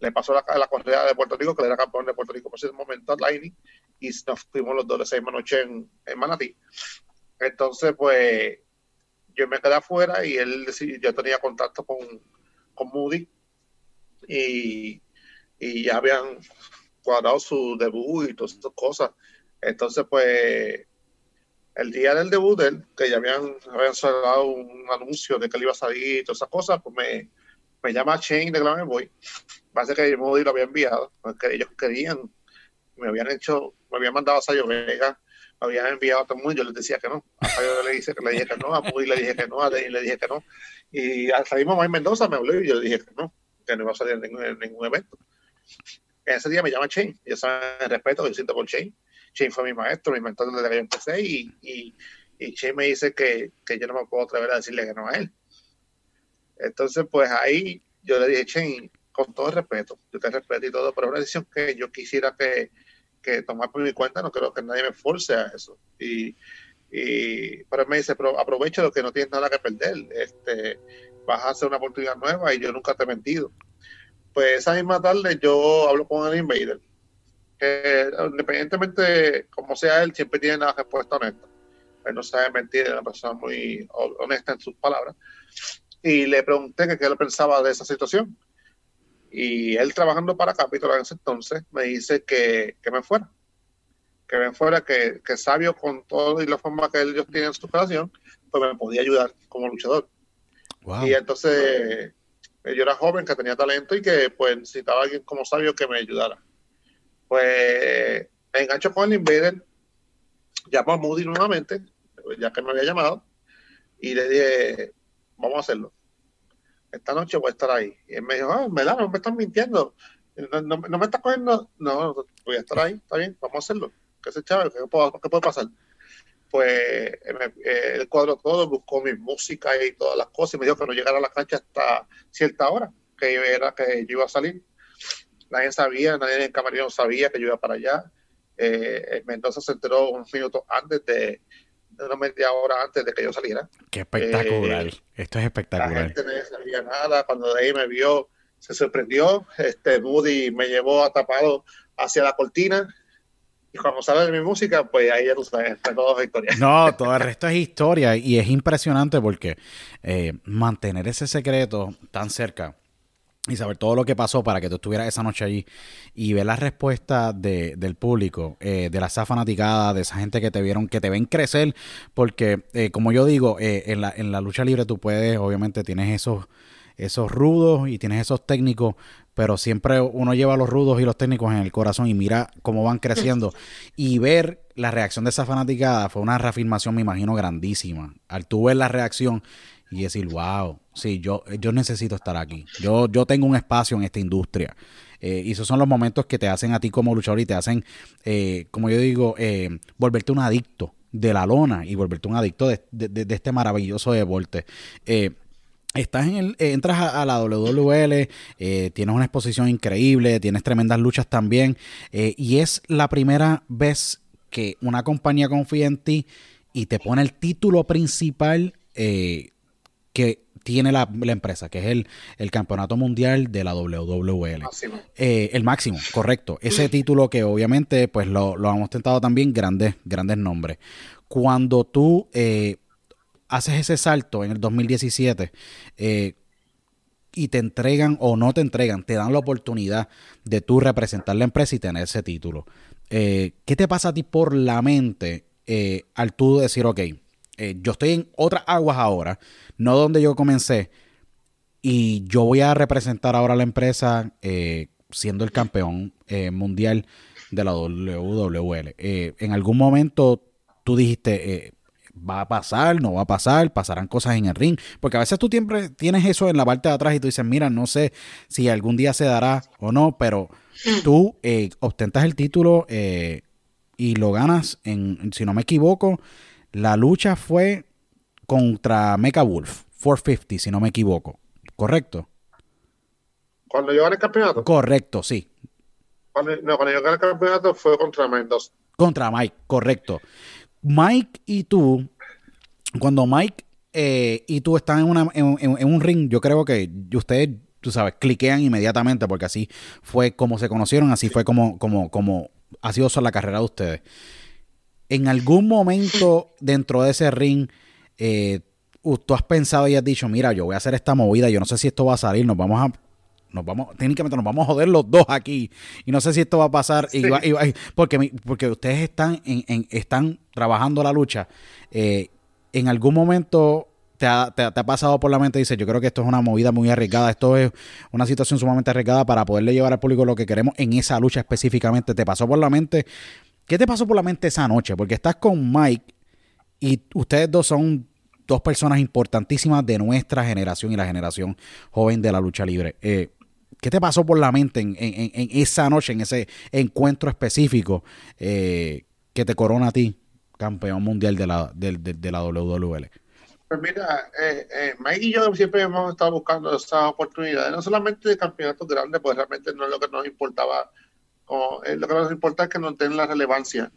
Le pasó la, la correa de Puerto Rico, que era campeón de Puerto Rico por ese momento a Lightning, y nos fuimos los dos de seis noche en, en Manatí. Entonces, pues yo me quedé afuera y él yo tenía contacto con con Moody y, y ya habían cuadrado su debut y todas esas cosas. Entonces, pues, el día del debut de él, que ya habían, habían sacado un anuncio de que él iba a salir y todas esas cosas, pues me, me llama Shane de Glamour Boy. Parece que Moody lo había enviado, porque ellos querían, me habían hecho, me habían mandado a Sayo Vega, habían enviado a todo el mundo, yo les decía que no. A Sayo le, dije, le dije que no, a Moody le dije que no, a Denny le dije que no. Y hasta mismo Mike Mendoza me habló y yo le dije que no, que no iba a salir en ningún, en evento. Ese día me llama Shane, ya saben el respeto yo siento por Shane. Shane fue mi maestro, mi mentor desde que yo empecé y, y, y Shane me dice que, que yo no me puedo atrever a decirle que no a él. Entonces, pues ahí yo le dije, Shane, con todo el respeto, yo te respeto y todo, pero una decisión que yo quisiera que, que tomar por mi cuenta, no creo que nadie me force a eso. Y, y pero me dice, aprovecha lo que no tienes nada que perder, este, vas a hacer una oportunidad nueva y yo nunca te he mentido. Pues esa misma tarde yo hablo con el Invader, que independientemente como sea él, siempre tiene una respuesta honesta. Él no sabe mentir, es una persona muy honesta en sus palabras. Y le pregunté que qué él pensaba de esa situación. Y él trabajando para Capitol en ese entonces me dice que, que me fuera. Que me fuera, que, que sabio con todo y la forma que ellos tienen en su relación, pues me podía ayudar como luchador. Wow. Y entonces yo era joven, que tenía talento y que pues necesitaba alguien como sabio que me ayudara. Pues me engancho con el Invader, llamo a Moody nuevamente, ya que me había llamado, y le dije, vamos a hacerlo. Esta noche voy a estar ahí. Y él me dijo, ah, ¿verdad? No me estás mintiendo. No, no, me estás cogiendo. No, voy a estar ahí, está bien, vamos a hacerlo. ¿Qué se chave? ¿Qué, qué puede pasar? Pues eh, él cuadró todo, buscó mi música y todas las cosas y me dijo que no llegara a la cancha hasta cierta hora, que era que yo iba a salir. Nadie sabía, nadie en el camerino sabía que yo iba para allá. Eh, se enteró unos minutos antes de una media hora antes de que yo saliera. Qué espectacular. Esto es La espectacular. gente no sabía nada. Cuando de ahí me vio, se sorprendió. Este Moody me llevó atapado hacia la cortina. Y cuando sale de mi música, pues ahí ya tú sabes, todo historia. No, todo el resto es historia y es impresionante porque eh, mantener ese secreto tan cerca y saber todo lo que pasó para que tú estuvieras esa noche allí y ver la respuesta de- del público, eh, de la esa fanaticada, de esa gente que te vieron, que te ven crecer, porque eh, como yo digo, eh, en, la, en la lucha libre tú puedes, obviamente tienes esos, esos rudos y tienes esos técnicos, pero siempre uno lleva los rudos y los técnicos en el corazón y mira cómo van creciendo y ver la reacción de esa fanaticada fue una reafirmación, me imagino, grandísima. Al tú ver la reacción y decir, wow, sí, yo, yo necesito estar aquí. Yo, yo tengo un espacio en esta industria. Eh, y esos son los momentos que te hacen a ti como luchador y te hacen, eh, como yo digo, eh, volverte un adicto de la lona y volverte un adicto de, de- de- este maravilloso deporte. Estás en el, entras a, a la WWL, tienes una exposición increíble, tienes tremendas luchas también, y es la primera vez que una compañía confía en ti y te pone el título principal que tiene la, la empresa, que es el, el campeonato mundial de la WWL. Máximo. Eh, el máximo, correcto. Ese título que obviamente pues lo, lo hemos tentado también grandes, grandes nombres. Cuando tú eh, haces ese salto en el 2017 eh, y te entregan o no te entregan, te dan la oportunidad de tú representar la empresa y tener ese título. Eh, ¿Qué te pasa a ti por la mente eh, al tú decir, ok, eh, yo estoy en otras aguas ahora, no donde yo comencé, y yo voy a representar ahora a la empresa eh, siendo el campeón eh, mundial de la WWL. En algún momento tú dijiste, va a pasar, no va a pasar, pasarán cosas en el ring, porque a veces tú siempre tienes eso en la parte de atrás y tú dices, mira, no sé si algún día se dará o no, pero tú eh, ostentas el título y lo ganas en, si no me equivoco, la lucha fue contra Mecha Wolf, 450, si no me equivoco. ¿Correcto? Cuando yo gané el campeonato, Correcto, sí. cuando, no, cuando yo gané el campeonato fue contra Mendoza. Contra Mike, correcto. Mike y tú, cuando Mike eh, y tú están en, una, en, en- en un ring, yo creo que ustedes, tú sabes, cliquean inmediatamente porque así fue como se conocieron, así fue como, como, como ha sido la carrera de ustedes. En algún momento dentro de ese ring, eh, tú has pensado y has dicho, mira, yo voy a hacer esta movida, yo no sé si esto va a salir, nos vamos a nos vamos, técnicamente nos vamos a joder los dos aquí. Y no sé si esto va a pasar. Y va- y va- porque, porque ustedes están, en, en- están trabajando la lucha. Eh, en algún momento te ha, te te ha pasado por la mente y dices, yo creo que esto es una movida muy arriesgada. Esto es una situación sumamente arriesgada para poderle llevar al público lo que queremos en esa lucha específicamente. ¿Te pasó por la mente? ¿Qué te pasó por la mente esa noche? Porque estás con Mike y ustedes dos son dos personas importantísimas de nuestra generación y la generación joven de la lucha libre. Eh, ¿Qué te pasó por la mente en, esa noche, en ese encuentro específico eh, que te corona a ti, campeón mundial de la, de, WWL? Pues mira, eh, eh, Mike y yo siempre hemos estado buscando esas oportunidades, no solamente de campeonatos grandes, pues realmente no es lo que nos importaba, o, eh, lo que nos importa es que nos den la relevancia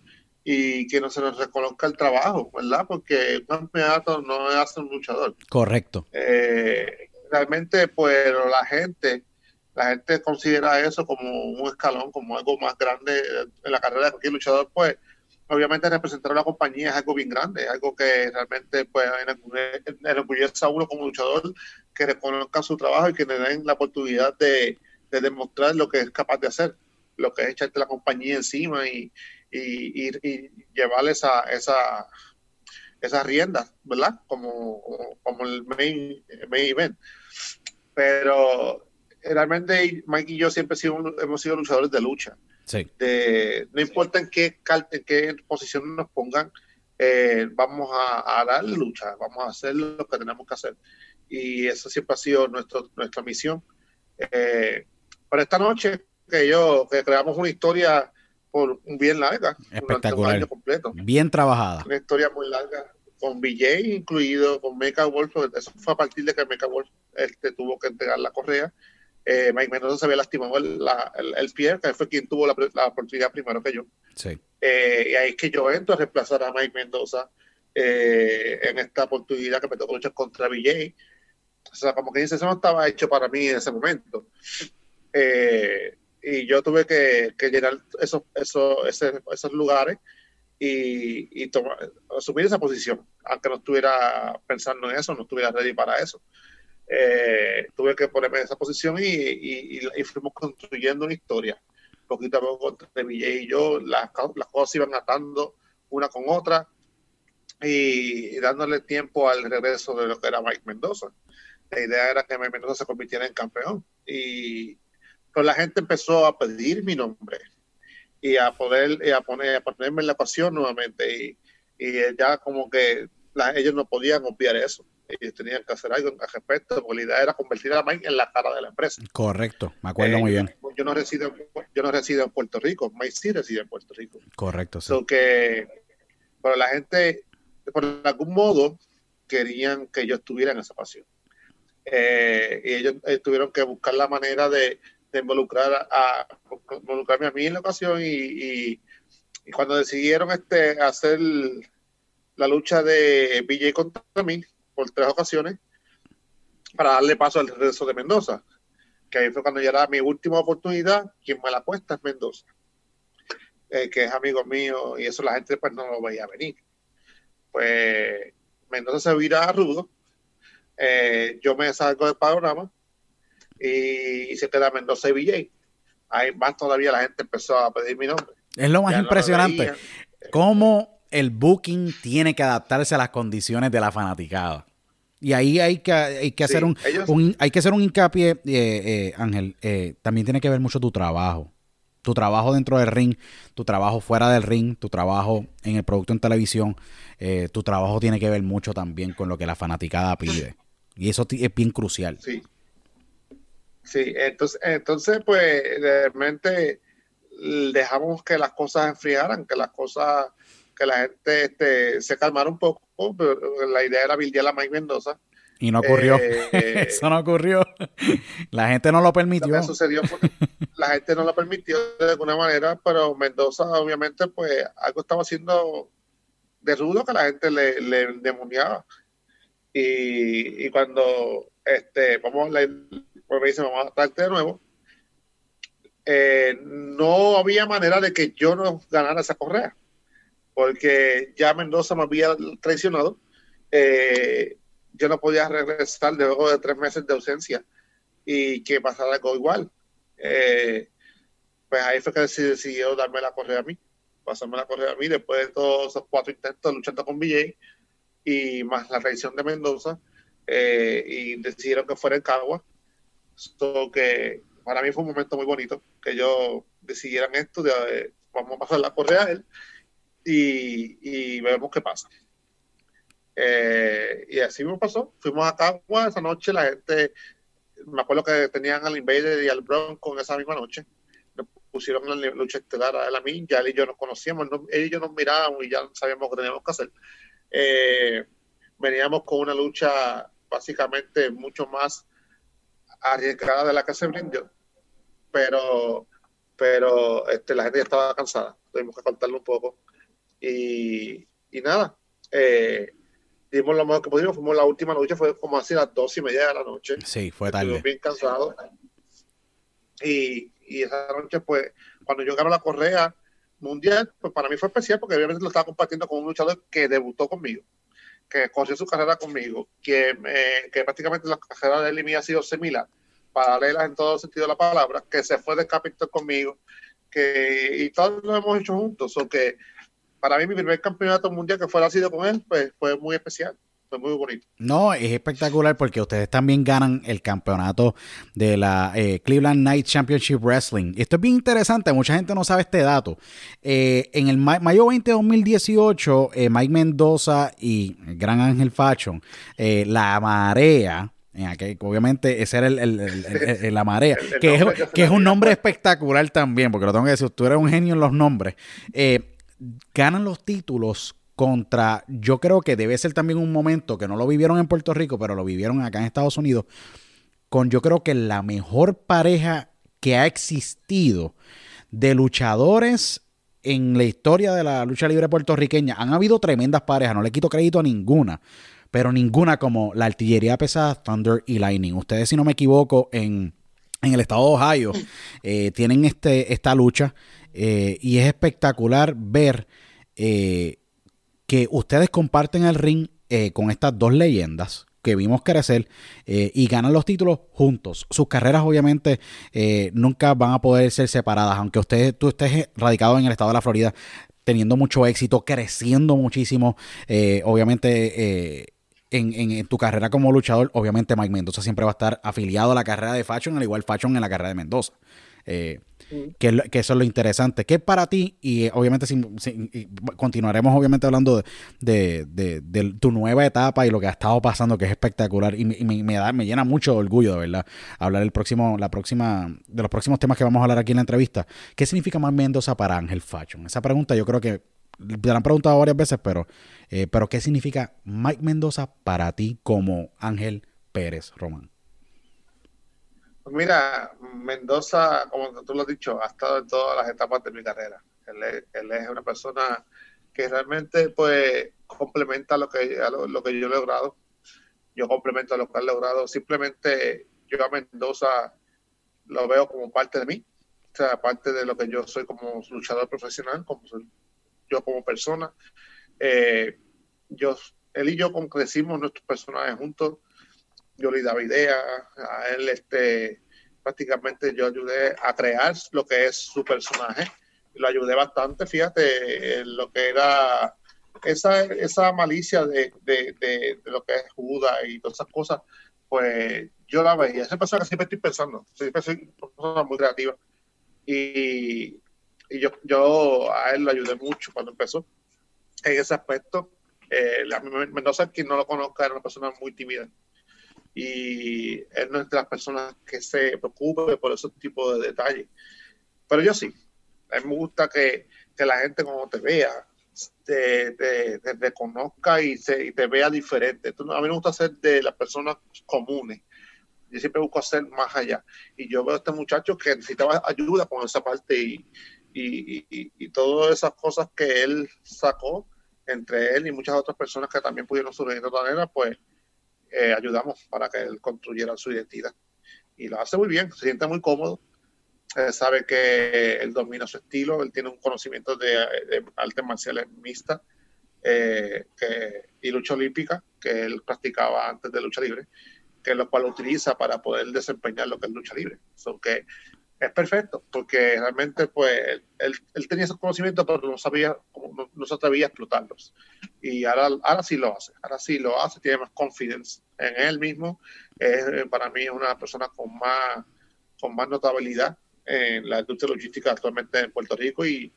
y que no se nos reconozca el trabajo, ¿verdad? Porque un campeonato no hace un luchador. Correcto. Eh, realmente, pues la gente, la gente considera eso como un escalón, como algo más grande en la carrera de cualquier luchador, pues obviamente representar a la compañía es algo bien grande, es algo que realmente pues enorgulle- enorgullece a uno como luchador que reconozca su trabajo y que le den la oportunidad de, de demostrar lo que es capaz de hacer, lo que es echarte la compañía encima y, y, y- y llevarle esa, esa, esas riendas, ¿verdad? Como, como el main, main event. Pero realmente Mike y yo siempre hemos sido luchadores de lucha Sí. de no importa en qué, en qué posición nos pongan, eh, vamos a, a dar lucha, vamos a hacer lo que tenemos que hacer. Y eso siempre ha sido nuestro, nuestra misión. Eh, para esta noche, que yo, que creamos una historia por bien larga, un Espectacular. año completo. Bien trabajada. Una historia muy larga, con BJ incluido, con Mecha Wolf, eso fue a partir de que Mecha Wolf este, tuvo que entregar la correa. Eh, Mike Mendoza se había lastimado el, la- el, el pie, que fue quien tuvo la, la oportunidad primero que yo. Sí. Eh, y ahí es que yo entro a reemplazar a Mike Mendoza eh, en esta oportunidad que me tocó luchar contra BJ. O sea, como que dice, eso no estaba hecho para mí en ese momento. Eh, y yo tuve que, que llenar esos, esos, esos lugares y, y asumir esa posición, aunque no estuviera pensando en eso, no estuviera ready para eso. Eh, tuve que ponerme en esa posición y, y, y- fuimos construyendo una historia. Poquito a poco entre Villay y yo, las, las cosas se iban atando una con otra y dándole tiempo al regreso de lo que era Mike Mendoza. La idea era que Mike Mendoza se convirtiera en campeón. Y pues la gente empezó a pedir mi nombre y a poder y a poner a ponerme en la ecuación nuevamente y, y ya como que la- ellos no podían obviar eso ellos tenían que hacer algo al respecto porque la idea era convertir a Mike en la cara de la empresa Correcto. Me acuerdo Eh, muy bien. yo no resido en- yo no resido en Puerto Rico Mike sí reside en Puerto Rico Correcto. Sí. So que pero la gente por algún modo querían que yo estuviera en esa pasión Eh, y ellos eh, tuvieron que buscar la manera de, de involucrar a, involucrarme a mí en la ocasión y, cuando decidieron este hacer la lucha de BJ contra mí por tres ocasiones para darle paso al regreso de Mendoza que ahí fue cuando ya era mi última oportunidad quien me la cuesta es Mendoza eh, que es amigo mío y eso la gente pues no lo veía venir. Pues Mendoza se vira a Rudo eh, yo me salgo del panorama y, y se queda Mendoza y VJ. Ahí más todavía la gente empezó a pedir mi nombre. Es lo más Ya impresionante. cómo el booking tiene que adaptarse a las condiciones de la fanaticada. Y ahí hay que, hay que Sí, hacer un, ellos- un- hay que hacer un hincapié, eh, eh, Ángel. eh, también tiene que ver mucho tu trabajo. Tu trabajo dentro del ring, tu trabajo fuera del ring, tu trabajo en el producto en televisión, eh, tu trabajo tiene que ver mucho también con lo que la fanaticada pide. Y eso es bien crucial. Sí. Sí, entonces, entonces pues realmente dejamos que las cosas enfriaran, que las cosas, que la gente este, se calmara un poco, pero la idea era bildear a Mike Mendoza. Y no ocurrió. Eh, eso no ocurrió. La gente no lo permitió. sucedió la gente no lo permitió de alguna manera, pero Mendoza obviamente pues algo estaba haciendo de rudo que la gente le, le demoniaba. Y, y cuando este, vamos, le, pues me dice, vamos a de nuevo, eh, no había manera de que yo no ganara esa correa, porque ya Mendoza me había traicionado. Eh, yo no podía regresar luego de tres meses de ausencia y que pasara algo igual. Eh, pues ahí fue que decidió darme la correa a mí, pasarme la correa a mí después de todos esos cuatro intentos luchando con BJ y más la traición de Mendoza y decidieron que fuera en Cagua. So que para mí fue un momento muy bonito que ellos decidieran esto, de, eh, vamos a pasar la correa a él y, y vemos qué pasa. Eh, y así me pasó. Fuimos a Cagua esa noche, la gente, me acuerdo que tenían al Invader y al Bronco en esa misma noche. Nos pusieron en la lucha estelar a la mí, ya él y yo nos conocíamos, él y yo nos mirábamos y ya sabíamos que teníamos que hacer. Eh, veníamos con una lucha básicamente mucho más arriesgada de la que se brindó, pero, pero este, la gente ya estaba cansada, tuvimos que faltarlo un poco. Y, y nada, eh, dimos lo mejor que pudimos, fuimos la última noche, fue como así las dos y media de la noche. Sí, fue tarde. bien cansado. Y, y esa noche, pues, cuando yo gano la correa mundial, pues para mí fue especial porque obviamente lo estaba compartiendo con un luchador que debutó conmigo, que corrió su carrera conmigo, que, que prácticamente la carrera de él y mía ha sido similar, paralelas en todo sentido de la palabra, que se fue de capítulo conmigo, que y todos lo hemos hecho juntos, o que para mí mi primer campeonato mundial que fuera sido con él, pues fue muy especial. Muy bonito. No, es espectacular porque ustedes también ganan el campeonato de la eh, Cleveland Night Championship Wrestling. Esto es bien interesante, mucha gente no sabe este dato. Eh, en el mayo 20 de 2018, eh, Mike Mendoza y Gran Ángel Fashion, la marea, obviamente ese era el, la marea, que, es, que es un nombre espectacular también, porque lo tengo que decir, tú eres un genio en los nombres. Eh, ganan los títulos contra, yo creo que debe ser también un momento que no lo vivieron en Puerto Rico, pero lo vivieron acá en Estados Unidos, con yo creo que la mejor pareja que ha existido de luchadores en la historia de la lucha libre puertorriqueña. Han habido tremendas parejas, no le quito crédito a ninguna, pero ninguna como la artillería pesada, Thunder y Lightning. Ustedes, si no me equivoco, en, en el estado de Ohio, eh, tienen este, esta lucha eh, y es espectacular ver eh, que ustedes comparten el ring eh, con estas dos leyendas que vimos crecer y ganan los títulos juntos. Sus carreras obviamente nunca van a poder ser separadas, aunque usted, tú estés radicado en el estado de la Florida teniendo mucho éxito, creciendo muchísimo, obviamente... En, tu carrera como luchador, obviamente Mike Mendoza siempre va a estar afiliado a la carrera de Fashion, al igual Fashion en la carrera de Mendoza. Eh, que, eso es lo interesante. ¿Qué para ti? Y eh, obviamente continuaremos obviamente hablando de, tu nueva etapa y lo que ha estado pasando, que es espectacular. Y, me, da, me llena mucho orgullo, de verdad, hablar el próximo, la próxima, de los próximos temas que vamos a hablar aquí en la entrevista. ¿Qué significa más Mendoza para Ángel Fashion? Esa pregunta yo creo que te la han preguntado varias veces, pero, eh, pero ¿qué significa Mike Mendoza para ti como Ángel Pérez Román? Mira, Mendoza, como tú lo has dicho, ha estado en todas las etapas de mi carrera. Él es, una persona que realmente pues complementa lo que, yo he logrado. Yo complemento lo que ha logrado. Simplemente yo a Mendoza lo veo como parte de mí, o sea, parte de lo que yo soy como luchador profesional, como yo como persona. Eh, yo, él y yo crecimos nuestros personajes juntos yo le daba ideas, a él este, prácticamente yo ayudé a crear lo que es su personaje, lo ayudé bastante, fíjate, lo que era esa, esa malicia de, lo que es Judas y todas esas cosas, pues yo la veía, esa persona que siempre estoy pensando, siempre soy una persona muy creativa, y, y yo, yo a él lo ayudé mucho cuando empezó. En ese aspecto. Eh, la, Mendoza, quien no lo conozca, era una persona muy tímida y él no es de las personas que se preocupe por esos tipos de detalles. Pero yo sí, a mí me gusta que, que la gente cuando te vea, te, te, reconozca y, se, y te vea diferente. A mí me gusta ser de las personas comunes. Yo siempre busco hacer más allá. Y yo veo a este muchacho que necesitaba ayuda con esa parte y, y, y, y todas esas cosas que él sacó entre él y muchas otras personas que también pudieron surgir de otra manera, pues eh, ayudamos para que él construyera su identidad. Y lo hace muy bien, se siente muy cómodo, eh, sabe que él domina su estilo, él tiene un conocimiento de, artes marciales mixtas eh, y lucha olímpica, que él practicaba antes de lucha libre, que es lo cual utiliza para poder desempeñar lo que es lucha libre. So que es perfecto, porque realmente pues él, él, tenía esos conocimientos, pero no sabía, no, no, se atrevía a explotarlos. Y ahora, ahora sí lo hace, ahora sí lo hace, tiene más confidence en él mismo. Es, para mí es una persona con más, con más notabilidad en la industria logística actualmente en Puerto Rico y,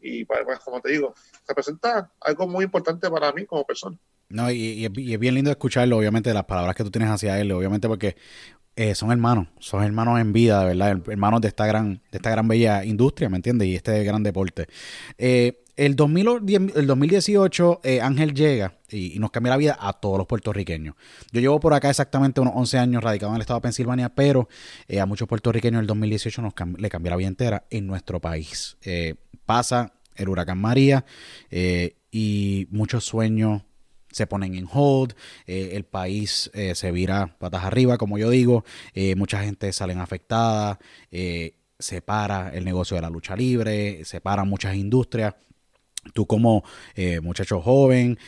y pues, como te digo, representa algo muy importante para mí como persona. No, y, y, es bien lindo escucharlo, obviamente, las palabras que tú tienes hacia él, obviamente porque eh, son hermanos, son hermanos en vida, de verdad, hermanos de esta gran, de esta gran bella industria, ¿me entiendes? Y este gran deporte. Eh, el, 2010, el 2018 eh, Ángel llega y, nos cambia la vida a todos los puertorriqueños. Yo llevo por acá exactamente unos 11 años radicado en el estado de Pensilvania, pero a muchos puertorriqueños el 2018 nos le cambió la vida entera en nuestro país. pasa el huracán María y muchos sueños se ponen en hold, eh, el país eh, se vira patas arriba, como yo digo, eh, mucha gente salen afectada, se para el negocio de la lucha libre, se paran muchas industrias. Tú como muchacho joven,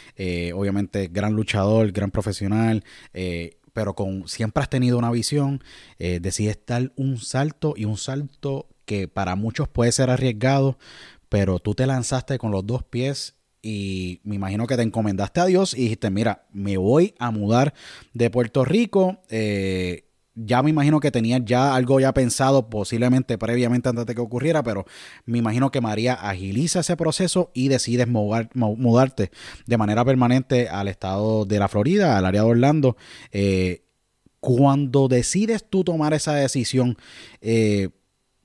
obviamente gran luchador, gran profesional, pero con siempre has tenido una visión, decides dar un salto y un salto que para muchos puede ser arriesgado, pero tú te lanzaste con los dos pies y me imagino que te encomendaste a Dios y dijiste, mira, me voy a mudar de Puerto Rico. Eh, ya me imagino que tenías ya algo ya pensado posiblemente previamente antes de que ocurriera, pero me imagino que María agiliza ese proceso y decides mudarte de manera permanente al estado de la Florida, al área de Orlando. Eh, cuando decides tú tomar esa decisión, eh,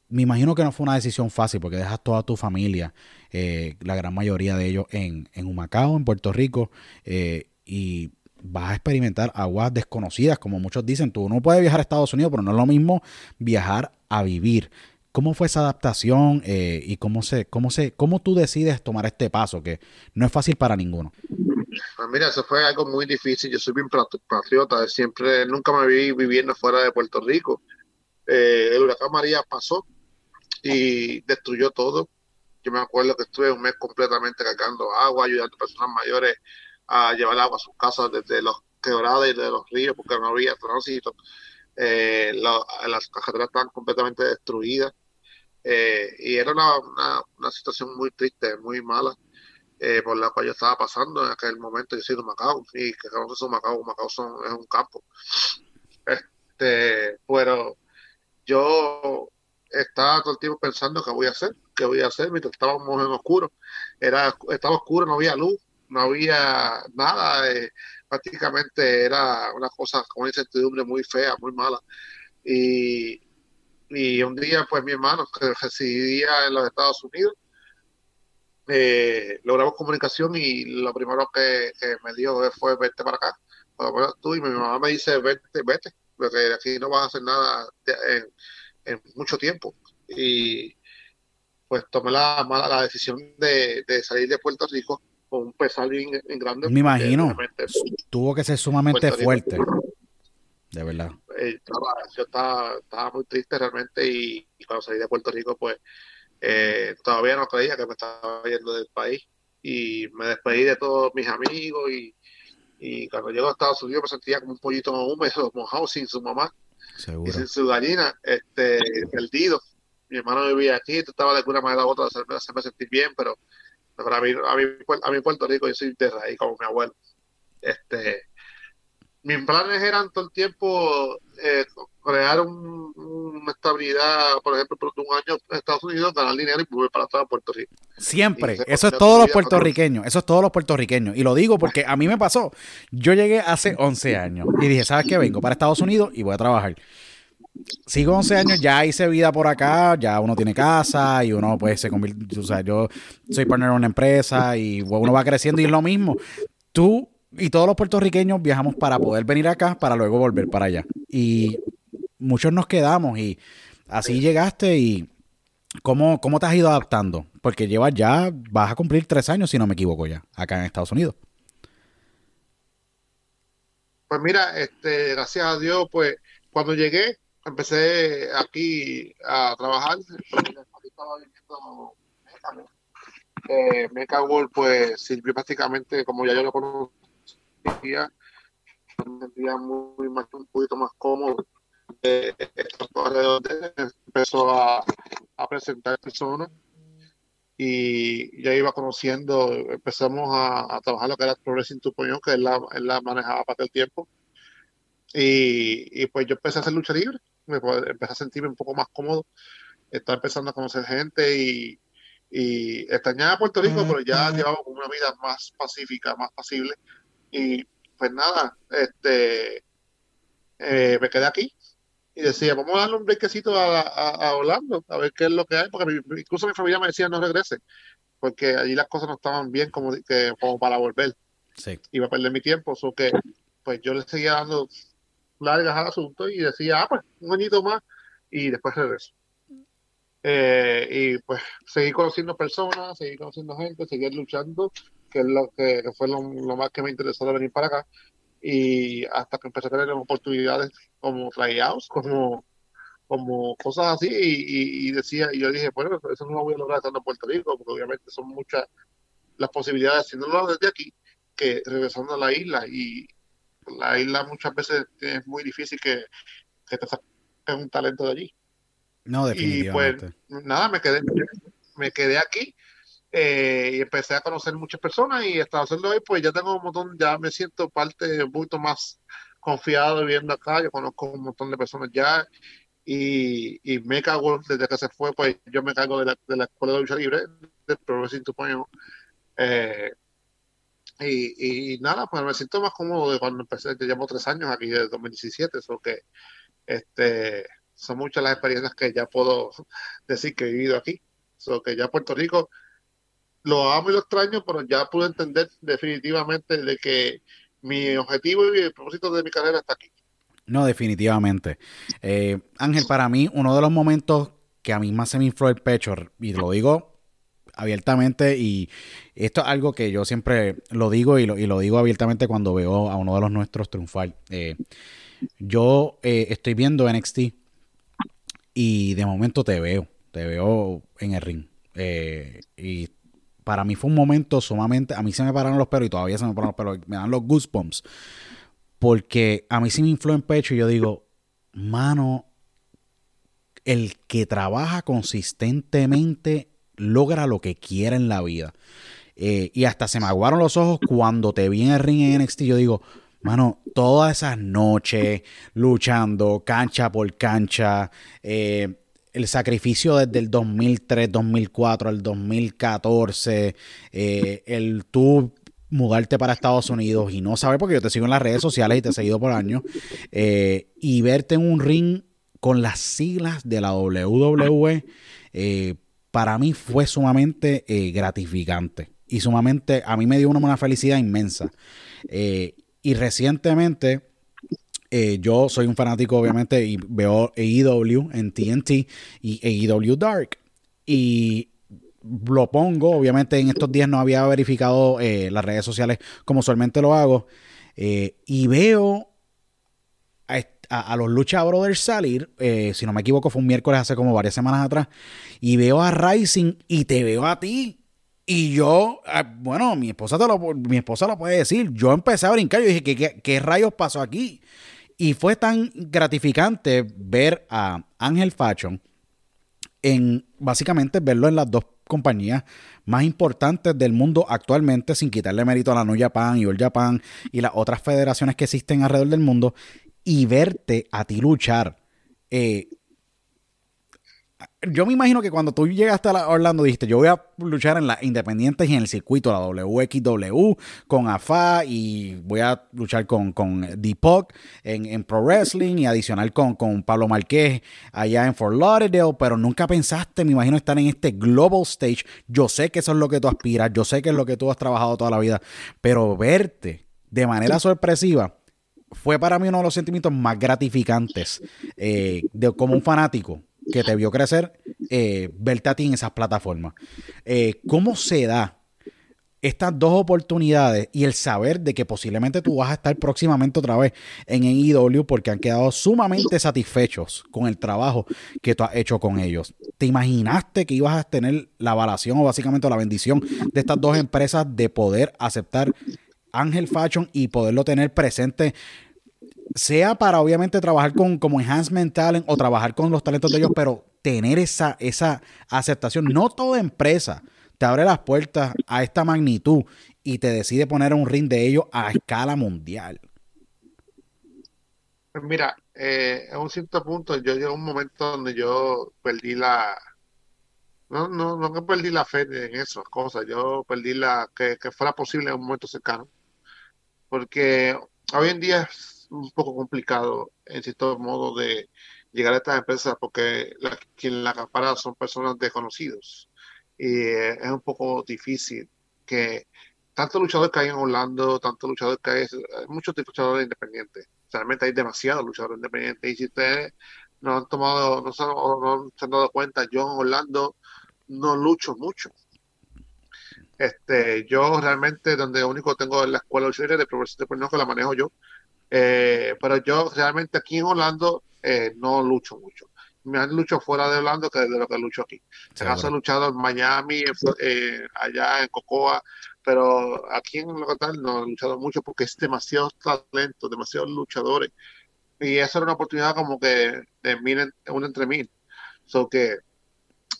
me imagino que no fue una decisión fácil porque dejas toda tu familia, eh, la gran mayoría de ellos en, en Humacao, en Puerto Rico, eh, y vas a experimentar aguas desconocidas, como muchos dicen. Tú no puedes viajar a Estados Unidos, pero no es lo mismo viajar a vivir. ¿Cómo fue esa adaptación eh, y cómo se, cómo se, cómo tú decides tomar este paso que no es fácil para ninguno? Pues mira, eso fue algo muy difícil. Yo soy bien patriota, siempre, nunca me vi viviendo fuera de Puerto Rico. el huracán María pasó, y destruyó todo. Yo me acuerdo que estuve un mes completamente cargando agua, ayudando a personas mayores a llevar agua a sus casas desde los quebrados y de los ríos porque no había tránsito. Eh, las carreteras estaban completamente destruidas eh, y era una, una, situación muy triste, muy mala. Eh, por la cual yo estaba pasando en aquel momento. Yo soy de Macao y que conoces Macao, Macao son, es un campo. Este, pero yo estaba todo el tiempo pensando qué voy a hacer, qué voy a hacer mientras estábamos en oscuro. Era, estaba oscuro, no había luz, no había nada. Eh, prácticamente era una cosa con una incertidumbre muy fea, muy mala. Y, y un día, pues mi hermano, que residía en los Estados Unidos, eh, logramos comunicación y lo primero que, me dijo fue vete para acá. tú y mi mamá me dice vete, vete, porque aquí no vas a hacer nada en, en mucho tiempo. Y pues tomé la, mala, la decisión de, salir de Puerto Rico con un pesar bien, grande. Me imagino. Tuvo que ser sumamente fuerte. De verdad. Eh, yo estaba, estaba, muy triste realmente y, cuando salí de Puerto Rico pues eh, todavía no creía que me estaba yendo del país y me despedí de todos mis amigos y, y cuando llego a Estados Unidos me sentía como un pollito húmedo, mojado sin su mamá y sin su este, perdido. Mi hermano vivía aquí, trataba de alguna manera u otra de hacerme, sentir bien, pero, a, mí, a, mí, a mí Puerto Rico yo soy de raíz como mi abuelo. Este, mis planes eran todo el tiempo eh, crear una estabilidad, por ejemplo, por un año en Estados Unidos, ganar dinero y volver para atrás a Puerto Rico. Siempre, eso es todos los puertorriqueños, eso es todos los puertorriqueños. Y lo digo porque a mí me pasó, yo llegué hace 11 años y dije, ¿sabes qué? Vengo para Estados Unidos y voy a trabajar. Sigo 11 años, ya hice vida por acá, ya uno tiene casa y uno pues se convierte, o sea, yo soy partner en una empresa y uno va creciendo y es lo mismo. Tú y todos los puertorriqueños viajamos para poder venir acá, para luego volver para allá. Y muchos nos quedamos y así llegaste y ¿cómo, ¿cómo te has ido adaptando? Porque llevas ya, vas a cumplir tres años, si no me equivoco ya, acá en Estados Unidos. Pues mira, este, gracias a Dios, pues cuando llegué, empecé aquí a trabajar, estaba viviendo eh, Mecha World pues sirvió prácticamente como ya yo lo conocía, me sentía muy más, un poquito más cómodo. Eh, alrededor de empezó a, a presentar personas y ya iba conociendo, empezamos a, a trabajar lo que era Progressing 2.0, que él la, él la manejaba para aquel tiempo. Y, y, pues yo empecé a hacer lucha libre, me empecé a sentirme un poco más cómodo, estaba empezando a conocer gente y, y extrañaba Puerto Rico, pero ya llevaba una vida más pacífica, más pasible. Y pues nada, este eh, me quedé aquí y decía, vamos a darle un brequecito a, a, a, Orlando, a ver qué es lo que hay, porque mi, incluso mi familia me decía no regrese, porque allí las cosas no estaban bien como, que, como para volver. Sí. Iba a perder mi tiempo, so que pues yo le seguía dando largas al asunto y decía, ah, pues un añito más y después regreso. Eh, y pues seguí conociendo personas, seguí conociendo gente, seguir luchando, que es lo que, que fue lo, lo, más que me interesó de venir para acá. Y hasta que empecé a tener oportunidades como tryouts, como, como cosas así, y, y, decía, y yo dije, bueno, eso no lo voy a lograr estando en Puerto Rico, porque obviamente son muchas las posibilidades, si no lo hago desde aquí, que regresando a la isla. Y la isla muchas veces es muy difícil que, que te saquen un talento de allí. No, definitivamente. Y pues nada, me quedé, me quedé aquí eh, y empecé a conocer muchas personas y hasta hacerlo hoy, pues ya tengo un montón, ya me siento parte un poquito más confiado viviendo acá, yo conozco un montón de personas ya y, y me cago desde que se fue, pues yo me cargo de la, de la escuela de lucha libre, del Progressing 2.0. Eh, y, y, nada, pues me siento más cómodo de cuando empecé, yo llevo tres años aquí, desde 2017, eso que este son muchas las experiencias que ya puedo decir que he vivido aquí. So que ya Puerto Rico lo amo y lo extraño, pero ya pude entender definitivamente de que mi objetivo y el propósito de mi carrera está aquí. No, definitivamente. Eh, Ángel, para mí, uno de los momentos que a mí más se me infló el pecho, y lo digo abiertamente, y esto es algo que yo siempre lo digo y lo, y lo digo abiertamente cuando veo a uno de los nuestros triunfar. Eh, yo eh, estoy viendo NXT y de momento te veo, te veo en el ring. Eh, y para mí fue un momento sumamente, a mí se me pararon los pelos y todavía se me paran los pelos, me dan los goosebumps. Porque a mí sí me infló en pecho y yo digo, mano, el que trabaja consistentemente logra lo que quiere en la vida. Eh, y hasta se me aguaron los ojos cuando te vi en el ring en NXT. Yo digo, Mano, todas esas noches luchando cancha por cancha, eh, el sacrificio desde el 2003, 2004 al 2014, eh, el tú mudarte para Estados Unidos y no saber, porque yo te sigo en las redes sociales y te he seguido por años, eh, y verte en un ring con las siglas de la WWE, eh, para mí fue sumamente gratificante y sumamente, a mí me dio una, felicidad inmensa. Y recientemente, eh, yo soy un fanático, obviamente, y veo AEW en TNT y AEW Dark. Y lo pongo, obviamente en estos días no había verificado eh, las redes sociales como usualmente lo hago. Eh, y veo a, los Lucha Brothers salir, si no me equivoco, fue un miércoles hace como varias semanas atrás. Y veo a Rising y te veo a ti. Y yo, bueno, mi esposa, te lo, mi esposa lo puede decir. Yo empecé a brincar. Yo dije, ¿qué, qué, qué rayos pasó aquí? Y fue tan gratificante ver a Ángel Fashion en básicamente verlo en las dos compañías más importantes del mundo actualmente, sin quitarle mérito a la New Japan y All Japan y las otras federaciones que existen alrededor del mundo, y verte a ti luchar. Eh, yo me imagino que cuando tú llegaste a Orlando dijiste, yo voy a luchar en las independientes y en el circuito, la WXW, con AFA y voy a luchar con, con Deepak en, en Pro Wrestling y adicional con, con Pablo Marquez allá en Fort Lauderdale, pero nunca pensaste, me imagino, estar en este global stage. Yo sé que eso es lo que tú aspiras, yo sé que es lo que tú has trabajado toda la vida, pero verte de manera sorpresiva fue para mí uno de los sentimientos más gratificantes eh, de, como un fanático que te vio crecer, eh, verte a ti en esas plataformas. Eh, ¿Cómo se da estas dos oportunidades y el saber de que posiblemente tú vas a estar próximamente otra vez en AEW porque han quedado sumamente satisfechos con el trabajo que tú has hecho con ellos? ¿Te imaginaste que ibas a tener la avalación o básicamente la bendición de estas dos empresas de poder aceptar Ángel Fashion y poderlo tener presente? Sea para obviamente trabajar con como enhancement talent o trabajar con los talentos de ellos, pero tener esa, esa aceptación. No toda empresa te abre las puertas a esta magnitud y te decide poner un ring de ellos a escala mundial. Pues mira, eh, en un cierto punto yo llegué a un momento donde yo perdí la, no, no, no que perdí la fe en esas cosas, yo perdí la, que, que fuera posible en un momento cercano, porque hoy en día un poco complicado en cierto modo de llegar a estas empresas porque la, quien la acapara son personas desconocidos y es un poco difícil que tantos luchadores que hay en Orlando, tantos luchadores que hay, hay muchos luchadores independientes. Realmente hay demasiados luchadores independientes. Y si ustedes no han tomado, no se han, dado cuenta, yo en Orlando no lucho mucho. Este, yo realmente donde único tengo la escuela de profesor de que la manejo yo. Eh, pero yo realmente aquí en Orlando eh, no lucho mucho me han luchado fuera de Orlando que de lo que lucho aquí. Se ha luchado en Miami, eh, allá en Cocoa, pero aquí en local no he luchado mucho porque es demasiado talento, demasiados luchadores. Y esa era una oportunidad como que de mil, un entre mil. So que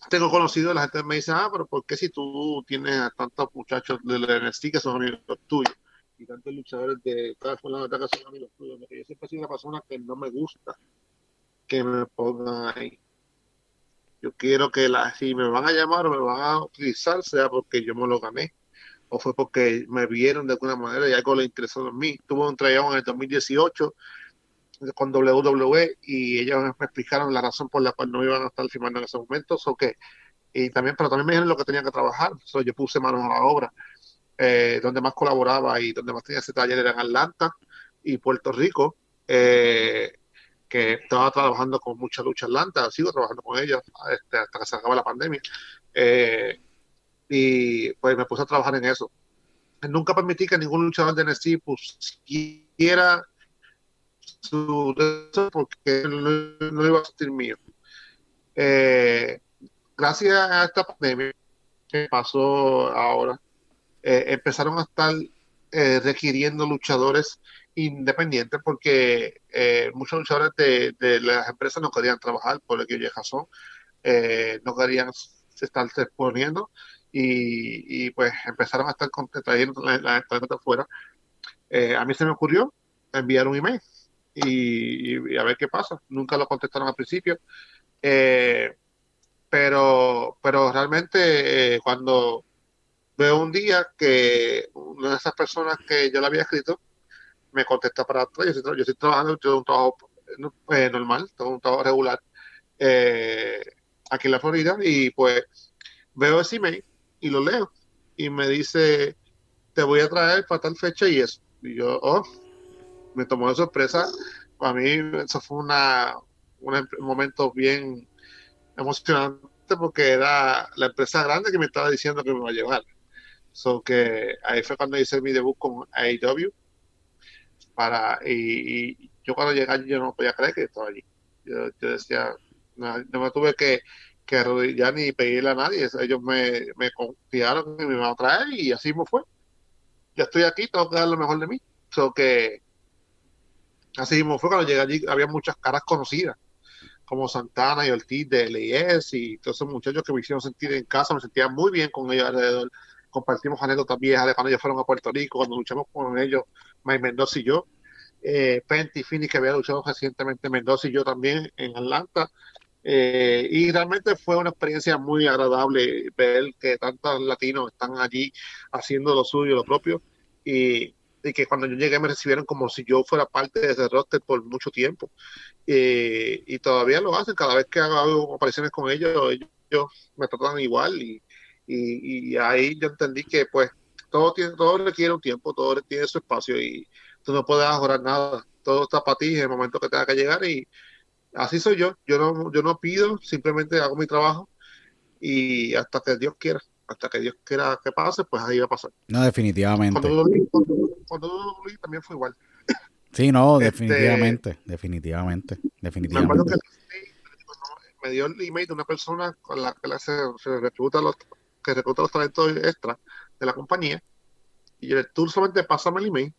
tengo conocido, la gente me dice, ah, pero ¿por qué si tú tienes a tantos muchachos del NXT que son amigos tuyos? Y tantos luchadores de cada una que son amigos tuyos. Yo siempre sido una persona que no me gusta que me pongan ahí. Yo quiero que la, si me van a llamar o me van a utilizar, sea porque yo me lo gané o fue porque me vieron de alguna manera y algo le interesó en mí. Tuve un tryout en el 2018 con WWE y ellos me explicaron la razón por la cual no iban a estar firmando en ese momento. So que, y también, pero también me dijeron lo que tenía que trabajar. So yo puse manos a la obra. Eh, donde más colaboraba y donde más tenía ese taller era en Atlanta y Puerto Rico. Eh, que estaba trabajando con mucha lucha Atlanta, sigo trabajando con ellos este, hasta que se acaba la pandemia. Eh, y pues me puse a trabajar en eso. Nunca permití que ningún luchador de NXT pusiera su porque no, iba a sentir mío. Eh, gracias a esta pandemia que pasó ahora, eh, empezaron a estar requiriendo luchadores independiente porque eh, muchos luchadores de, las empresas no querían trabajar por el que razón, eh, no querían estarse exponiendo y, pues empezaron a estar trayendo la, la, de afuera. Eh, a mí se me ocurrió enviar un email y, a ver qué pasa. Nunca lo contestaron al principio, pero, pero realmente cuando veo un día que una de esas personas que yo le había escrito me contesta para atrás. Yo estoy, trabajando, yo un trabajo eh, normal, todo un trabajo regular eh, aquí en la Florida y pues veo ese email y lo leo y me dice, te voy a traer para tal fecha y eso. Y yo, oh, me tomó de sorpresa. Para mí eso fue una, un momento bien emocionante porque era la empresa grande que me estaba diciendo que me va a llevar. So que ahí fue cuando hice mi debut con AEW para y, yo cuando llegué allí yo no podía creer que estaba allí. Yo, decía, no, me tuve que, que arrodillar ni pedirle a nadie, ellos me, me confiaron y me iban a traer y así me fue. Ya estoy aquí, tengo que dar lo mejor de mí. So que así mismo fue cuando llegué allí, había muchas caras conocidas, como Santana y Ortiz de LIS y todos esos muchachos que me hicieron sentir en casa, me sentía muy bien con ellos alrededor compartimos anécdotas viejas de cuando ellos fueron a Puerto Rico, cuando luchamos con ellos, Mike Mendoza y yo, eh, Penty Phoenix que había luchado recientemente Mendoza y yo también en Atlanta. Eh, y realmente fue una experiencia muy agradable ver que tantos latinos están allí haciendo lo suyo, lo propio, y, que cuando yo llegué me recibieron como si yo fuera parte de ese roster por mucho tiempo. Eh, y todavía lo hacen, cada vez que hago apariciones con ellos, ellos me tratan igual y, y, ahí yo entendí que pues todo tiene todo requiere un tiempo, todo tiene su espacio y tú no puedes mejorar nada, todo está para ti en el momento que tenga que llegar y así soy yo, yo no, yo no pido, simplemente hago mi trabajo y hasta que Dios quiera, hasta que Dios quiera que pase, pues ahí va a pasar. No, definitivamente. Cuando, también fue igual. Sí, no, este, definitivamente, definitivamente, definitivamente. Me acuerdo que me dio el email de una persona con la que se, se recluta los, que recluta los talentos extra de la compañía. Y tú solamente pásame el email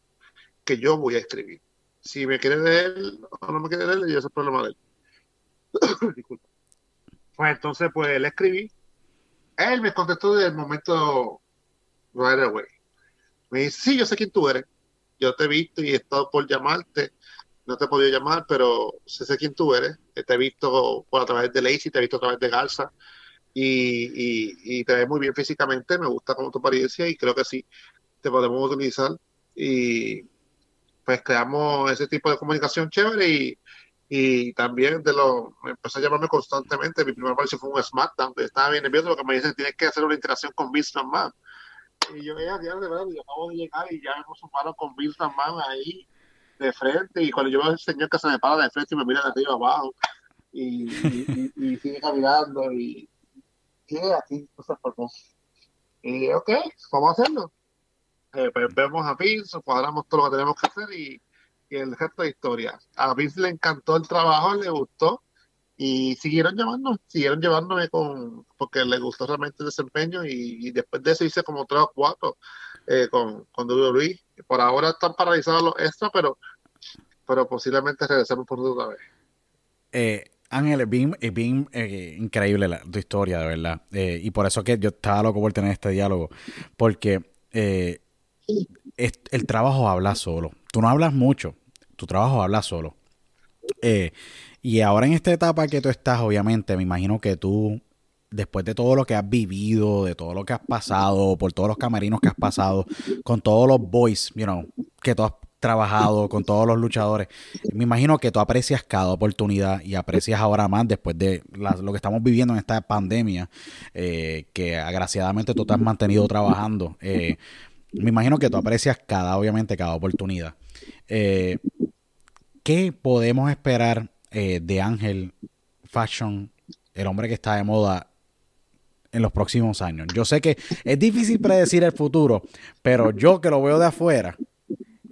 que yo voy a escribir. Si me quiere leer o no me quiere leer, ese es el problema de él. Disculpa. Pues entonces, pues le escribí. Él me contestó desde el momento right away. Me dice, sí, yo sé quién tú eres. Yo te he visto y he estado por llamarte. No te he podido llamar, pero sé, sé quién tú eres. Te he visto por a través de Lacey, te he visto a través de Garza. Y, y, te ves muy bien físicamente. Me gusta como tu apariencia y creo que sí, te podemos utilizar. Y pues creamos ese tipo de comunicación chévere y, y también de lo empezó a llamarme constantemente. Mi primer aparición fue un SmackDown. Estaba bien nervioso porque me dicen tienes que hacer una interacción con Vince McMahon. Y yo, ya, ya, de verdad, yo acabo de llegar y ya hemos sumado con Vince McMahon ahí de frente. Y cuando yo veo al señor que se me para de frente y me mira de arriba abajo y sigue caminando y ¿qué? Aquí cosas por Y ok, vamos a hacerlo. Eh, pues vemos a Vince, cuadramos todo lo que tenemos que hacer y y el resto de historia. A Vince le encantó el trabajo, le gustó y siguieron llamando, siguieron llevándome con, porque le gustó realmente el desempeño y, y después de eso hice como tres o cuatro eh, con, con WWE. Por ahora están paralizados los extras, pero, pero posiblemente regresemos por otra vez. Eh, Ángel, es bien, es bien eh, increíble la, tu historia, de verdad. Eh, y por eso que yo estaba loco por tener este diálogo, porque eh, es, el trabajo habla solo. Tú no hablas mucho, tu trabajo habla solo. Eh, y ahora en esta etapa que tú estás, obviamente, me imagino que tú, después de todo lo que has vivido, de todo lo que has pasado, por todos los camerinos que has pasado, con todos los boys, you know, que tú has trabajado, con todos los luchadores, me imagino que tú aprecias cada oportunidad y aprecias ahora más después de lo que estamos viviendo en esta pandemia, eh, que agraciadamente tú te has mantenido trabajando. Eh, me imagino que tú aprecias cada, obviamente, cada oportunidad. Eh, ¿Qué podemos esperar de Ángel Fashion, el hombre que está de moda en los próximos años? Yo sé que es difícil predecir el futuro, pero yo que lo veo de afuera,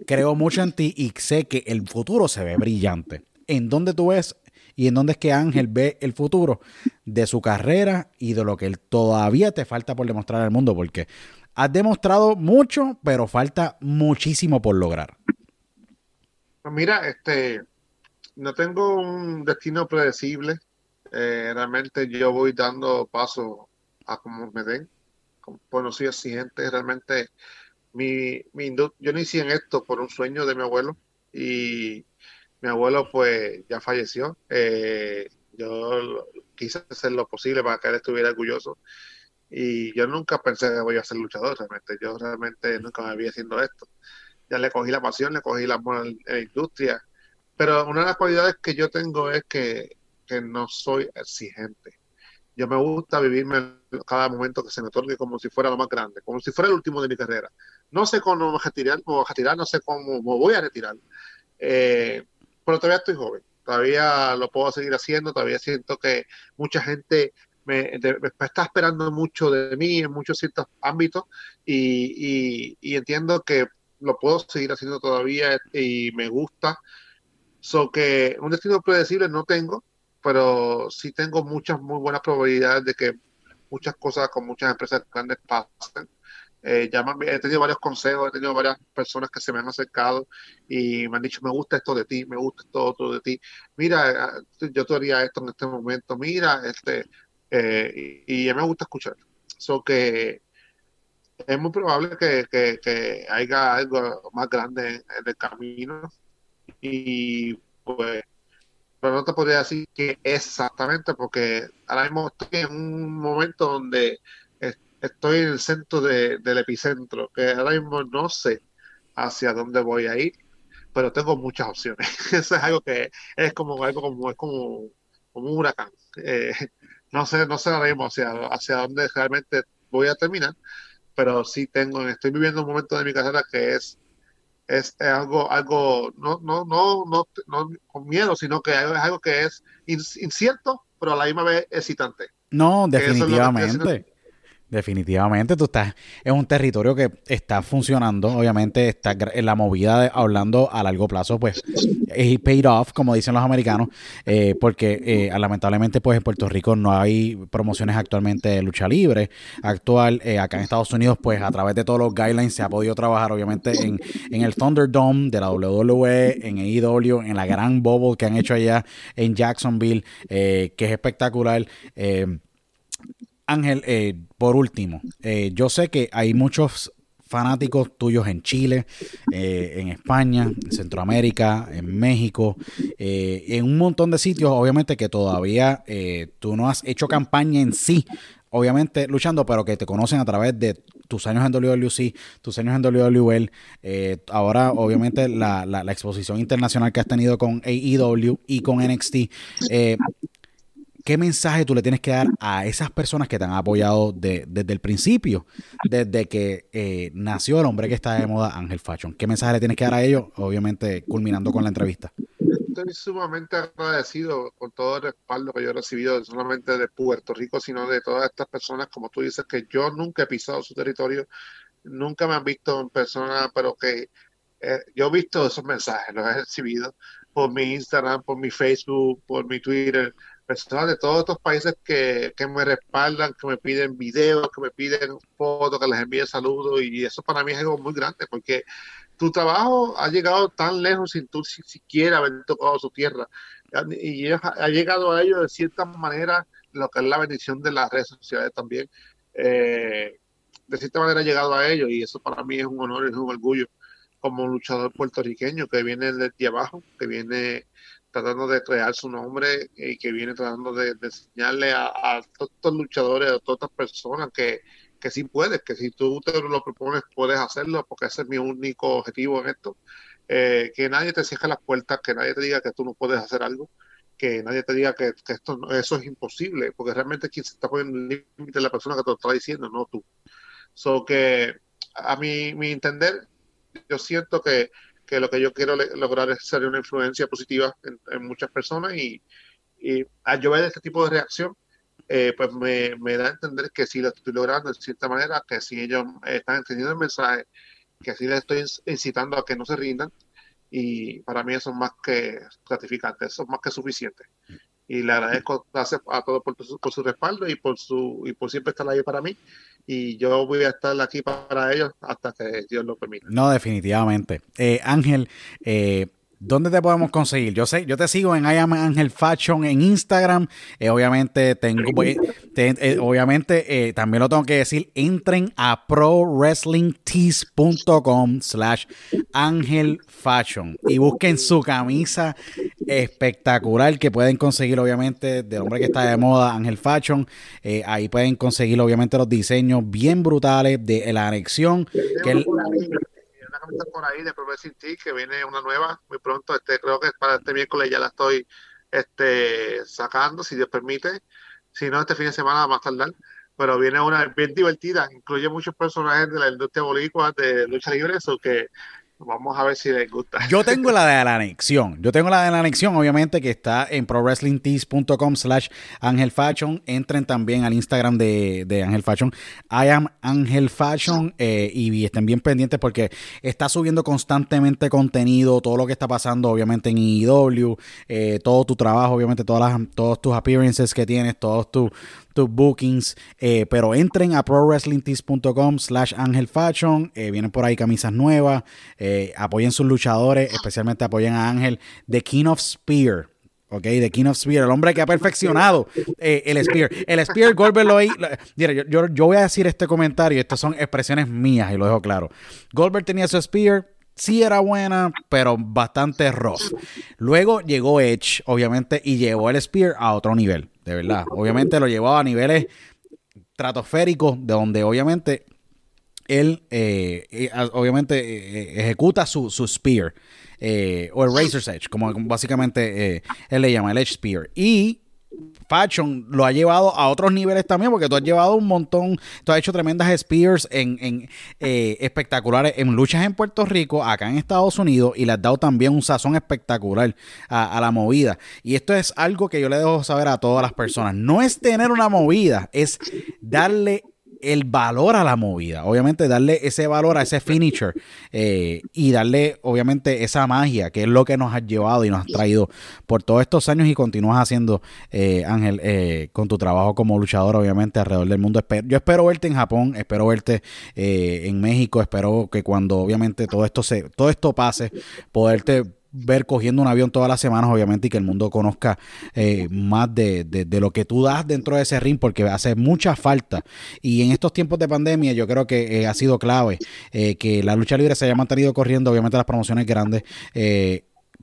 creo mucho en ti y sé que el futuro se ve brillante. ¿En dónde tú ves y en dónde es que Ángel ve el futuro de su carrera y de lo que él todavía te falta por demostrar al mundo? Porque has demostrado mucho, pero falta muchísimo por lograr. Pues mira, este, no tengo un destino predecible. Eh, realmente yo voy dando paso a como me den. Como soy exigente, realmente mi, mi, yo inicié en esto por un sueño de mi abuelo y mi abuelo pues ya falleció. Eh, yo quise hacer lo posible para que él estuviera orgulloso y yo nunca pensé que voy a ser luchador realmente. Yo realmente nunca me vi haciendo esto ya le cogí la pasión, le cogí la amor en la industria. Pero una de las cualidades que yo tengo es que, que no soy exigente. Yo me gusta vivirme cada momento que se me otorgue como si fuera lo más grande, como si fuera el último de mi carrera. No sé cómo me retirar, cómo retirar no sé cómo me voy a retirar. Eh, pero todavía estoy joven, todavía lo puedo seguir haciendo, todavía siento que mucha gente me, de, me, está esperando mucho de mí en muchos ciertos ámbitos y, y, y entiendo que lo puedo seguir haciendo todavía y me gusta. So que un destino predecible no tengo, pero sí tengo muchas muy buenas probabilidades de que muchas cosas con muchas empresas grandes pasen. Eh, he tenido varios consejos, he tenido varias personas que se me han acercado y me han dicho, me gusta esto de ti, me gusta esto otro de ti. Mira, yo te haría esto en este momento, mira, este, eh, y, y me gusta escuchar. So que es muy probable que, que, que, haya algo más grande en, el camino y pues pero no te podría decir que exactamente porque ahora mismo estoy en un momento donde estoy en el centro de, del epicentro que ahora mismo no sé hacia dónde voy a ir pero tengo muchas opciones. Eso es algo que es como algo como es como, como un huracán. Eh, no sé no sé ahora mismo hacia, hacia dónde realmente voy a terminar pero sí tengo, estoy viviendo un momento de mi carrera que es, es, es algo, algo no, no, no, no, no, con miedo, sino que es algo que es incierto, pero a la misma vez excitante. No, definitivamente. Definitivamente, tú estás es un territorio que está funcionando, obviamente está en la movida hablando a largo plazo, pues es paid off, como dicen los americanos, eh, porque eh, lamentablemente pues en Puerto Rico no hay promociones actualmente de lucha libre actual, eh, acá en Estados Unidos pues a través de todos los guidelines se ha podido trabajar obviamente en, en el Thunderdome de la WWE, en AEW, en la gran bubble que han hecho allá en Jacksonville, que es espectacular. Ángel, eh, por último, eh, yo sé que hay muchos fanáticos tuyos en Chile, eh, en España, en Centroamérica, en México, en un montón de sitios, obviamente que todavía tú no has hecho campaña en sí, obviamente luchando, pero que te conocen a través de tus años en WWC, tus años en WWL, ahora obviamente la, la, exposición internacional que has tenido con AEW y con NXT. ¿Qué mensaje tú le tienes que dar a esas personas que te han apoyado desde el principio, desde que eh, nació el hombre que está de moda, Ángel Fashion? ¿Qué mensaje le tienes que dar a ellos, obviamente culminando con la entrevista? Estoy sumamente agradecido con todo el respaldo que yo he recibido, no solamente de Puerto Rico, sino de todas estas personas, como tú dices, que yo nunca he pisado su territorio, nunca me han visto en persona, pero que eh, yo he visto esos mensajes, los he recibido por mi Instagram, por mi Facebook, por mi Twitter, personas de todos estos países que, me respaldan, que me piden videos, que me piden fotos, que les envíen saludos y eso para mí es algo muy grande porque tu trabajo ha llegado tan lejos sin tú siquiera haber tocado su tierra y ha llegado a ellos de cierta manera lo que es la bendición de las redes sociales también. Eh, de cierta manera ha llegado a ellos y eso para mí es un honor, es un orgullo como un luchador puertorriqueño que viene desde abajo, que viene tratando de crear su nombre y que viene tratando de, enseñarle a, todos estos luchadores, a todas estas personas que, que sí puedes, que si tú te lo propones puedes hacerlo, porque ese es mi único objetivo en esto. Eh, que nadie te cierre las puertas, que nadie te diga que tú no puedes hacer algo, que nadie te diga que, esto eso es imposible, porque realmente quien se está poniendo el límite es la persona que te lo está diciendo, no tú. So que a mi, mi entender, yo siento que que lo que yo quiero lograr es ser una influencia positiva en, muchas personas y, y al yo ver este tipo de reacción, eh, pues me, me, da a entender que sí lo estoy logrando de cierta manera, que si ellos están entendiendo el mensaje, que sí les estoy incitando a que no se rindan y para mí eso es más que gratificante, eso es más que suficiente. Y le agradezco a, todos por, por, su respaldo y por, su, y por siempre estar ahí para mí y yo voy a estar aquí para ellos hasta que Dios lo permita. No, definitivamente. Eh, Ángel, eh, ¿Dónde te podemos conseguir? Yo sé, yo te sigo en I am Angel Fashion en Instagram. Eh, obviamente tengo, eh, obviamente eh, también lo tengo que decir. Entren a prowrestlingtees.com slash Angel Fashion y busquen su camisa espectacular que pueden conseguir obviamente del hombre que está de moda, Ángel Fashion. ahí pueden conseguir obviamente los diseños bien brutales de la anexión. Que por ahí de Progressive Tea, que viene una nueva muy pronto. Este, creo que para este miércoles ya la estoy este, sacando, si Dios permite. Si no, este fin de semana más tardar. Pero viene una bien divertida, incluye muchos personajes de la industria bolicua de lucha libre, eso que Vamos a ver si les gusta. Yo tengo la de la anexión. Yo tengo la de la anexión, obviamente, que está en prowrestlingtees.com slash Angel Fashion. Entren también al Instagram de, de Angel Fashion. I am Angel Fashion. Eh, y estén bien pendientes porque está subiendo constantemente contenido, todo lo que está pasando, obviamente, en IW, eh, todo tu trabajo, obviamente, todas las, todos tus appearances que tienes, todos tus tus bookings. Eh, pero entren a prowrestlingtees.com slash Angel Fashion. Eh, vienen por ahí camisas nuevas. Eh, apoyen sus luchadores, especialmente apoyen a Ángel. The King of Spear. Ok, The King of Spear, el hombre que ha perfeccionado el Spear. El Spear, Goldberg lo, mira, yo, yo, voy a decir este comentario, estas son expresiones mías y lo dejo claro. Goldberg tenía su Spear, sí era buena, pero bastante rough. Luego llegó Edge, obviamente, y llevó el Spear a otro nivel de verdad. Obviamente lo llevaba a niveles estratosféricos, de donde obviamente él, eh, eh, obviamente, eh, ejecuta su, su spear, o el Razor's Edge, como básicamente él le llama, el Edge Spear. Y Fashion lo ha llevado a otros niveles también, porque tú has llevado un montón, tú has hecho tremendas spears en, eh, espectaculares en luchas en Puerto Rico, acá en Estados Unidos, y le has dado también un sazón espectacular a, la movida. Y esto es algo que yo le dejo saber a todas las personas. No es tener una movida, es darle el valor a la movida. Obviamente, darle ese valor a ese finisher eh, y darle, obviamente, esa magia que es lo que nos has llevado y nos has traído por todos estos años y continúas haciendo, eh, Ángel, eh, con tu trabajo como luchador, obviamente, alrededor del mundo. Yo espero verte en Japón, espero verte en México, espero que cuando, obviamente, todo esto se, todo esto pase, poderte ver cogiendo un avión todas las semanas, obviamente, y que el mundo conozca eh, más de, de, lo que tú das dentro de ese ring, porque hace mucha falta. Y en estos tiempos de pandemia, yo creo que eh, ha sido clave eh, que la lucha libre se haya mantenido corriendo, obviamente, las promociones grandes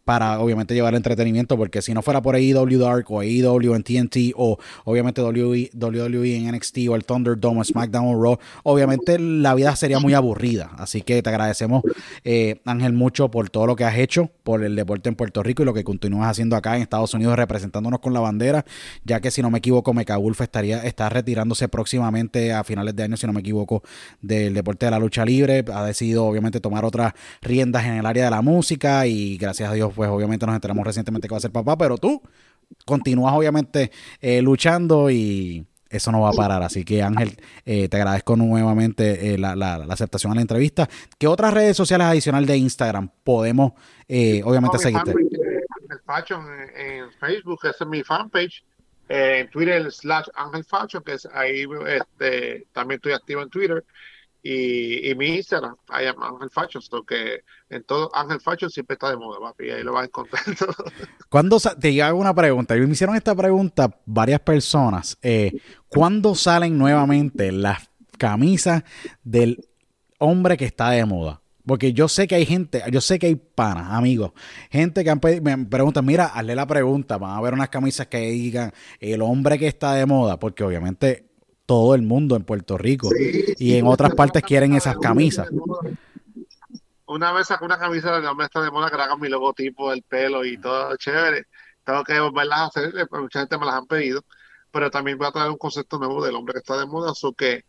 para obviamente llevar entretenimiento, porque si no fuera por AEW Dark o AEW en TNT o obviamente WWE, WWE en NXT o el Thunderdome o SmackDown o Raw, obviamente la vida sería muy aburrida. Así que te agradecemos, eh, Ángel, mucho por todo lo que has hecho por el deporte en Puerto Rico y lo que continúas haciendo acá en Estados Unidos representándonos con la bandera, ya que si no me equivoco, Mecha Wolf estaría, está retirándose próximamente a finales de año, si no me equivoco, del deporte de la lucha libre. Ha decidido obviamente tomar otras riendas en el área de la música y gracias a Dios pues obviamente nos enteramos recientemente que va a ser papá, pero tú continúas obviamente eh, luchando y eso no va a parar. Así que Ángel, eh, te agradezco nuevamente eh, la, aceptación a la entrevista. ¿Qué otras redes sociales adicional de Instagram podemos obviamente seguirte? Ángel Fashion en Facebook, esa es mi fanpage. en Twitter, slash Ángel Fashion, que es ahí este, también estoy activo en Twitter y, mi Instagram, I am Ángel Fashion, que en todo Ángel Fashion siempre está de moda, papi, y ahí lo vas a encontrar todo. Cuando te hago una pregunta, me hicieron esta pregunta varias personas, eh, ¿cuándo salen nuevamente las camisas del hombre que está de moda? Porque yo sé que hay gente, yo sé que hay panas, amigos, gente que me preguntan, mira, hazle la pregunta, van a ver unas camisas que digan el hombre que está de moda, porque obviamente todo el mundo en Puerto Rico. y en otras partes quieren esas camisas. Una vez saco una camisa de hombre está de moda que haga mi logotipo, el pelo y todo chévere. Tengo que volverlas a hacer, eh, mucha gente me las han pedido, pero también voy a traer un concepto nuevo del hombre que está de moda, so que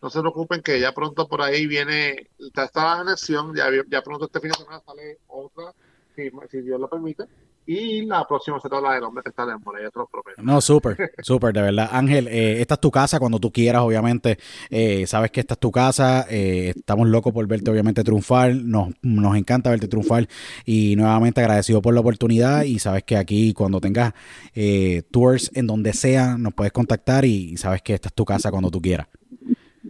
no se preocupen que ya pronto por ahí viene, está anexión, ya, ya pronto este fin de semana sale otra, si, si Dios lo permite, y la próxima será la hombre que está de moda, ya te lo. No, súper, súper, de verdad. Ángel, eh, esta es tu casa cuando tú quieras, obviamente. Eh, sabes que esta es tu casa. Eh, estamos locos por verte, obviamente, triunfar. Nos, nos encanta verte triunfar. Y nuevamente agradecido por la oportunidad. Y sabes que aquí, cuando tengas tours en donde sea, nos puedes contactar. y sabes que esta es tu casa cuando tú quieras.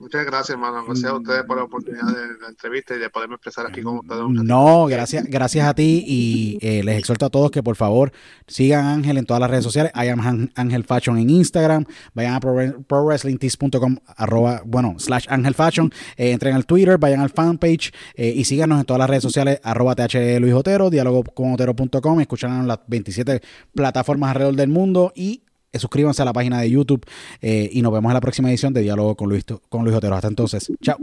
Muchas gracias, hermano. Gracias a ustedes por la oportunidad de la entrevista y de poderme expresar aquí con ustedes. No, gracias, gracias a ti y eh, les exhorto a todos que por favor sigan a Ángel en todas las redes sociales. I am Ángel Fashion en Instagram. Vayan a prowrestlingtees.com arroba, bueno, slash Ángel Fashion. Eh, entren al Twitter, vayan al fanpage eh, y síganos en todas las redes sociales arroba TH Luis Otero, diálogo con Otero.com. Escuchan las 27 plataformas alrededor del mundo y suscríbanse a la página de YouTube eh, y nos vemos en la próxima edición de Diálogo con Luis, con Luis Otero. Hasta entonces, chao.